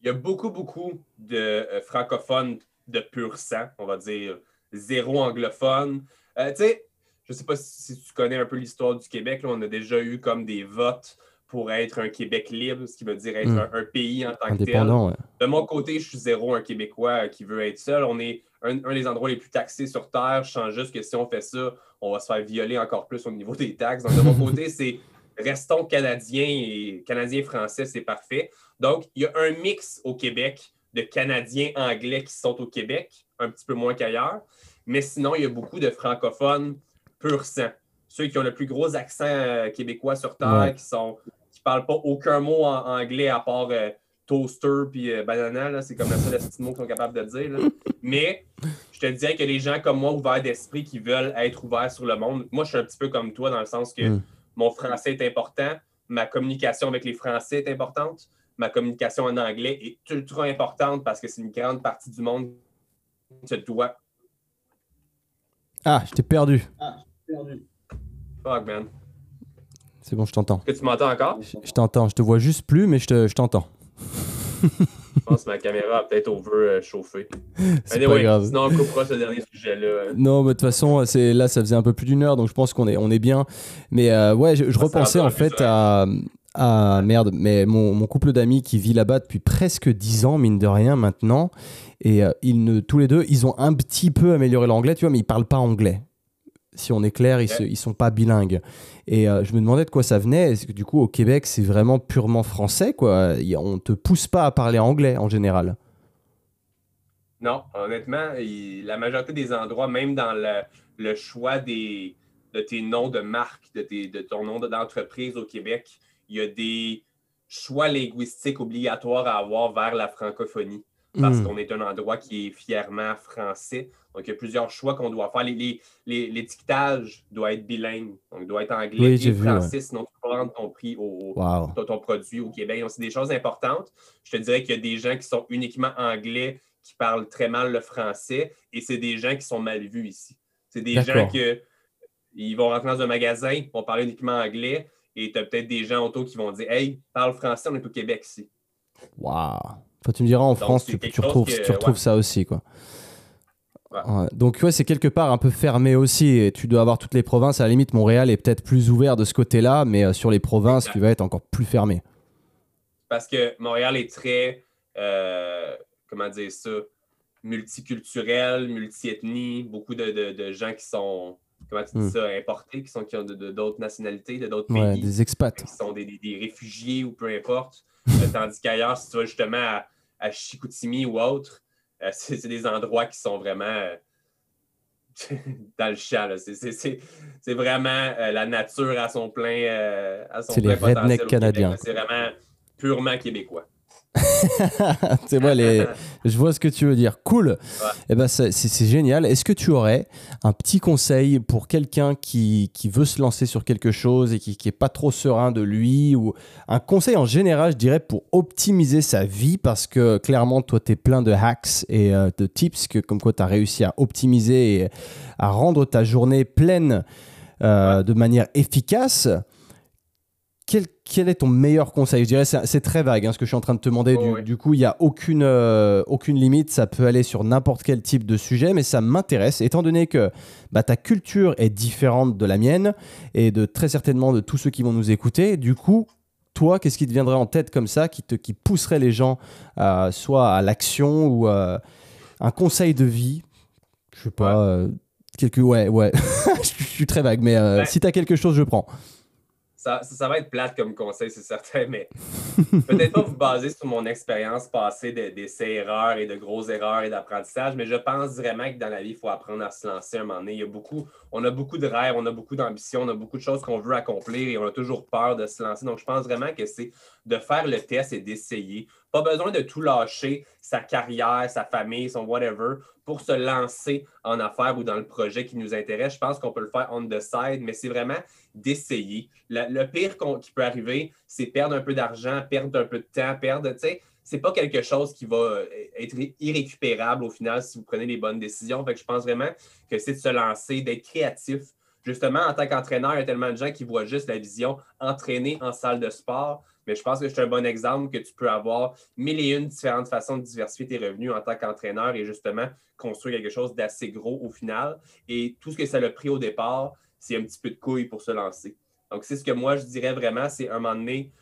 Il y a beaucoup, beaucoup de euh, francophones de pur sang, on va dire zéro anglophone. Euh, tu sais, je ne sais pas si, tu connais un peu l'histoire du Québec, on a déjà eu comme des votes pour être un Québec libre, ce qui veut dire être Mm. un, un pays en tant que tel. Ouais. De mon côté, je suis zéro un Québécois qui veut être seul. On est un, un des endroits les plus taxés sur Terre. Je sens juste que si on fait ça, on va se faire violer encore plus au niveau des taxes. Donc, de mon côté, c'est restons canadiens et canadiens-français, c'est parfait. Donc, il y a un mix au Québec de Canadiens anglais qui sont au Québec, un petit peu moins qu'ailleurs. Mais sinon, il y a beaucoup de francophones pur sang. Ceux qui ont le plus gros accent euh, québécois sur Terre, Ouais. qui sont qui parlent pas aucun mot en anglais à part euh, toaster puis euh, banana. C'est comme la seule petite mot qu'ils sont capables de dire. là. Mais je te dirais que les gens comme moi, ouverts d'esprit, qui veulent être ouverts sur le monde, moi, je suis un petit peu comme toi dans le sens que Mm. mon français est important, ma communication avec les Français est importante, ma communication en anglais est ultra importante parce que c'est une grande partie du monde qui se doit. Ah, je t'ai perdu. Fuck, man. C'est bon, je t'entends. Est-ce que tu m'entends encore? Je, je t'entends. Je te vois juste plus, mais je te- je t'entends. Je pense que ma caméra a peut-être over euh, chauffé. C'est Anyway, pas grave. Sinon, on coupera ce dernier sujet-là. Non, mais de toute façon, c'est là, ça faisait un peu plus d'une heure, donc je pense qu'on est, on est bien. Mais euh, ouais, je, repensais en fait à, à merde, mais mon, mon couple d'amis qui vit là-bas depuis presque 10 ans, mine de rien maintenant, et euh, ils ne, tous les deux, ils ont un petit peu amélioré l'anglais, tu vois, mais ils parlent pas anglais. Si on est clair, ils, ils sont pas bilingues. Et euh, je me demandais de quoi ça venait. Est-ce que du coup, au Québec, c'est vraiment purement français, quoi? On te pousse pas à parler anglais en général? Non, honnêtement, il- la majorité des endroits, même dans le, le choix des, de tes noms de marque, de, tes- de ton nom d'entreprise au Québec, il y a des choix linguistiques obligatoires à avoir vers la francophonie parce Hmm. qu'on est un endroit qui est fièrement français. Donc, il y a plusieurs choix qu'on doit faire. Les- les- les- L'étiquetage doit être bilingue, donc il doit être anglais Oui, et français, sinon tu peux rendre ton prix au, ton, ton produit au Québec. Donc, c'est des choses importantes. Je te dirais qu'il y a des gens qui sont uniquement anglais, qui parlent très mal le français, et c'est des gens qui sont mal vus ici. C'est des gens que ils vont rentrer dans un magasin, ils vont parler uniquement anglais, et tu as peut-être des gens autour qui vont dire Hey, parle français, on est au Québec ici. Waouh. Enfin, tu me diras, en France, tu, retrouves, que- tu retrouves ouais. ça aussi, quoi. Ouais. Donc, ouais, c'est quelque part un peu fermé aussi. Et tu dois avoir toutes les provinces. À la limite, Montréal est peut-être plus ouvert de ce côté-là, mais euh, sur les provinces, tu vas être encore plus fermé. Parce que Montréal est très, euh, comment dire ça, multiculturel, multi-ethnie, beaucoup de, de- de gens qui sont, comment tu dis Hmm. ça, importés, qui sont qui ont d'autres nationalités, de d'autres Ouais, pays. des expats. qui sont des, des- des réfugiés ou peu importe. Euh, tandis qu'ailleurs, si tu vas justement à, à Chicoutimi ou autre, euh, c'est des endroits qui sont vraiment euh, dans le champ. C'est- vraiment euh, la nature à son plein, à son C'est plein les potentiel rednecks canadiens. C'est vraiment purement québécois. c'est moi, les... je vois ce que tu veux dire. Cool. Eh ben, c'est génial. Est-ce que tu aurais un petit conseil pour quelqu'un qui, qui veut se lancer sur quelque chose et qui n'est pas trop serein de lui ou un conseil en général, je dirais, pour optimiser sa vie? Parce que clairement, toi, tu es plein de hacks et euh, de tips que, comme quoi tu as réussi à optimiser et à rendre ta journée pleine euh, de manière efficace. Quel, quel est ton meilleur conseil? Je dirais c'est très vague hein, ce que je suis en train de te demander. Oh, du, ouais. du coup, il n'y a aucune, euh, aucune limite. Ça peut aller sur n'importe quel type de sujet, mais ça m'intéresse étant donné que bah, ta culture est différente de la mienne et de très certainement de tous ceux qui vont nous écouter. Du coup, toi, qu'est-ce qui te viendrait en tête comme ça qui, te, qui pousserait les gens euh, soit à l'action ou euh, un conseil de vie? Je sais pas. euh, quelque... Ouais, ouais. je suis très vague, mais euh, Ouais. si tu as quelque chose, je prends. Ça, va être plate comme conseil, c'est certain, mais peut-être pas vous baser sur mon expérience passée de- d'essais-erreurs et de grosses erreurs et d'apprentissage, mais je pense vraiment que dans la vie, il faut apprendre à se lancer un moment donné. Il y a beaucoup, on a beaucoup de rêves, on a beaucoup d'ambitions, on a beaucoup de choses qu'on veut accomplir et on a toujours peur de se lancer. Donc, je pense vraiment que c'est de faire le test et d'essayer. Pas besoin de tout lâcher, sa carrière, sa famille, son whatever, pour se lancer en affaires ou dans le projet qui nous intéresse. Je pense qu'on peut le faire on the side, mais c'est vraiment d'essayer. Le, pire qui peut arriver, c'est perdre un peu d'argent, perdre un peu de temps, perdre, tu sais, c'est pas quelque chose qui va euh, être irrécupérable au final si vous prenez les bonnes décisions. Je pense vraiment que c'est de se lancer, d'être créatif. Justement, en tant qu'entraîneur, il y a tellement de gens qui voient juste la vision entraîner en salle de sport. Mais je pense que c'est un bon exemple que tu peux avoir mille et une différentes façons de diversifier tes revenus en tant qu'entraîneur et justement construire quelque chose d'assez gros au final. Et tout ce que ça a pris au départ, c'est un petit peu de couilles pour se lancer. Donc, c'est ce que moi, je dirais vraiment, c'est un moment donné,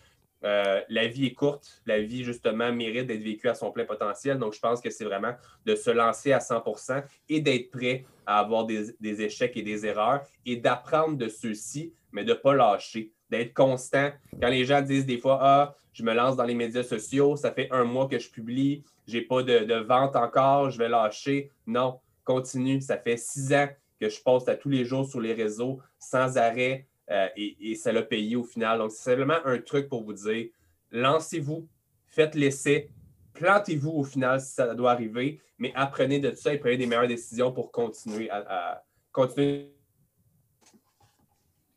euh, la vie est courte, la vie, justement, mérite d'être vécue à son plein potentiel. Donc, je pense que c'est vraiment de se lancer à 100% et d'être prêt à avoir des, échecs et des erreurs et d'apprendre de ceux-ci, mais de ne pas lâcher, d'être constant. Quand les gens disent des fois, ah, je me lance dans les médias sociaux, ça fait un mois que je publie, j'ai pas de, de, vente encore, je vais lâcher. Non, continue. Ça fait six ans que je poste à tous les jours sur les réseaux sans arrêt. Euh, et, ça l'a payé au final. Donc, c'est simplement un truc pour vous dire lancez-vous, faites l'essai, plantez-vous au final si ça doit arriver, mais apprenez de ça et prenez des meilleures décisions pour continuer à, continuer.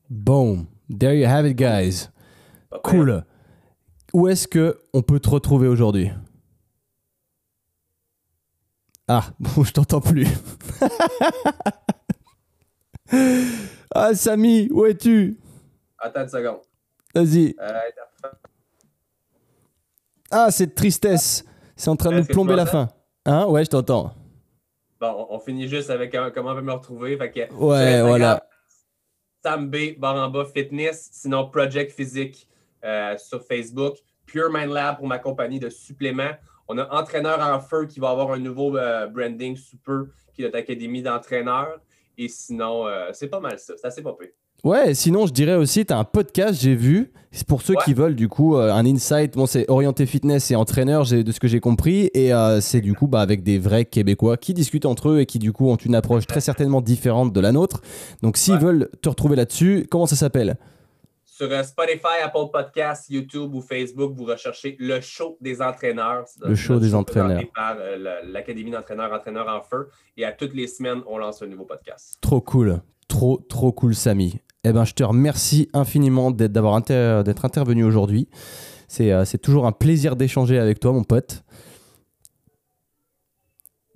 Boom. There you have it, guys. Cool. Où est-ce qu'on peut te retrouver aujourd'hui? Ah, bon, je t'entends plus. Ah, Samy, où es-tu? Attends une seconde. Vas-y. Euh, ah, cette tristesse. C'est en train de nous plomber la fin. Hein? Ouais, je t'entends. Bon, on finit juste avec comment on peut me retrouver? ouais, voilà. Sam B, Baramba Fitness, sinon Project Physique euh, sur Facebook. Pure Mind Lab pour ma compagnie de suppléments. On a Entraîneur en feu qui va avoir un nouveau euh, branding super, qui est notre académie d'entraîneurs. Et sinon, euh, c'est pas mal ça. C'est assez pas Ouais, sinon je dirais aussi, tu as un podcast, j'ai vu, c'est pour ceux qui veulent du coup euh, un insight, bon c'est orienté fitness et entraîneur de ce que j'ai compris, et euh, c'est du coup bah, avec des vrais Québécois qui discutent entre eux et qui du coup ont une approche très certainement différente de la nôtre. Donc s'ils veulent te retrouver là-dessus, comment ça s'appelle? Sur euh, Spotify, Apple Podcasts, YouTube ou Facebook, vous recherchez le show des entraîneurs. Le show des entraîneurs. par euh, l'Académie d'entraîneurs, entraîneurs en feu. Et à toutes les semaines, on lance un nouveau podcast. Trop cool. Trop, trop cool, Samy. Eh ben, je te remercie infiniment d'être intervenu aujourd'hui. Euh, c'est toujours un plaisir d'échanger avec toi, mon pote.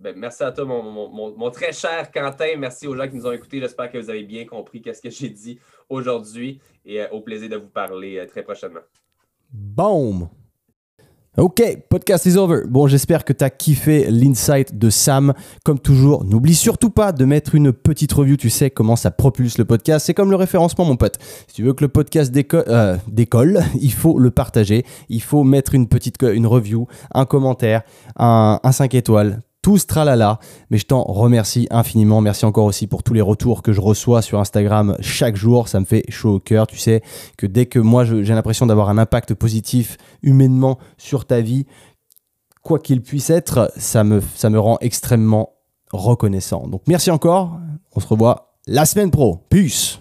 Ben, merci à toi, mon, très cher Quentin. Merci aux gens qui nous ont écoutés. J'espère que vous avez bien compris qu'est-ce que j'ai dit aujourd'hui et euh, au plaisir de vous parler euh, très prochainement. Boom! Ok, podcast is over. Bon, j'espère que tu as kiffé l'insight de Sam. Comme toujours, n'oublie surtout pas de mettre une petite review. Tu sais comment ça propulse le podcast. C'est comme le référencement, mon pote. Si tu veux que le podcast euh, décolle, il faut le partager. Il faut mettre une petite une review, un commentaire, un, un 5 étoiles tous tralala. Mais je t'en remercie infiniment. Merci encore aussi pour tous les retours que je reçois sur Instagram chaque jour. Ça me fait chaud au cœur. Tu sais que dès que moi j'ai l'impression d'avoir un impact positif humainement sur ta vie, quoi qu'il puisse être, ça me, ça me rend extrêmement reconnaissant. Donc merci encore. On se revoit la semaine pro. Peace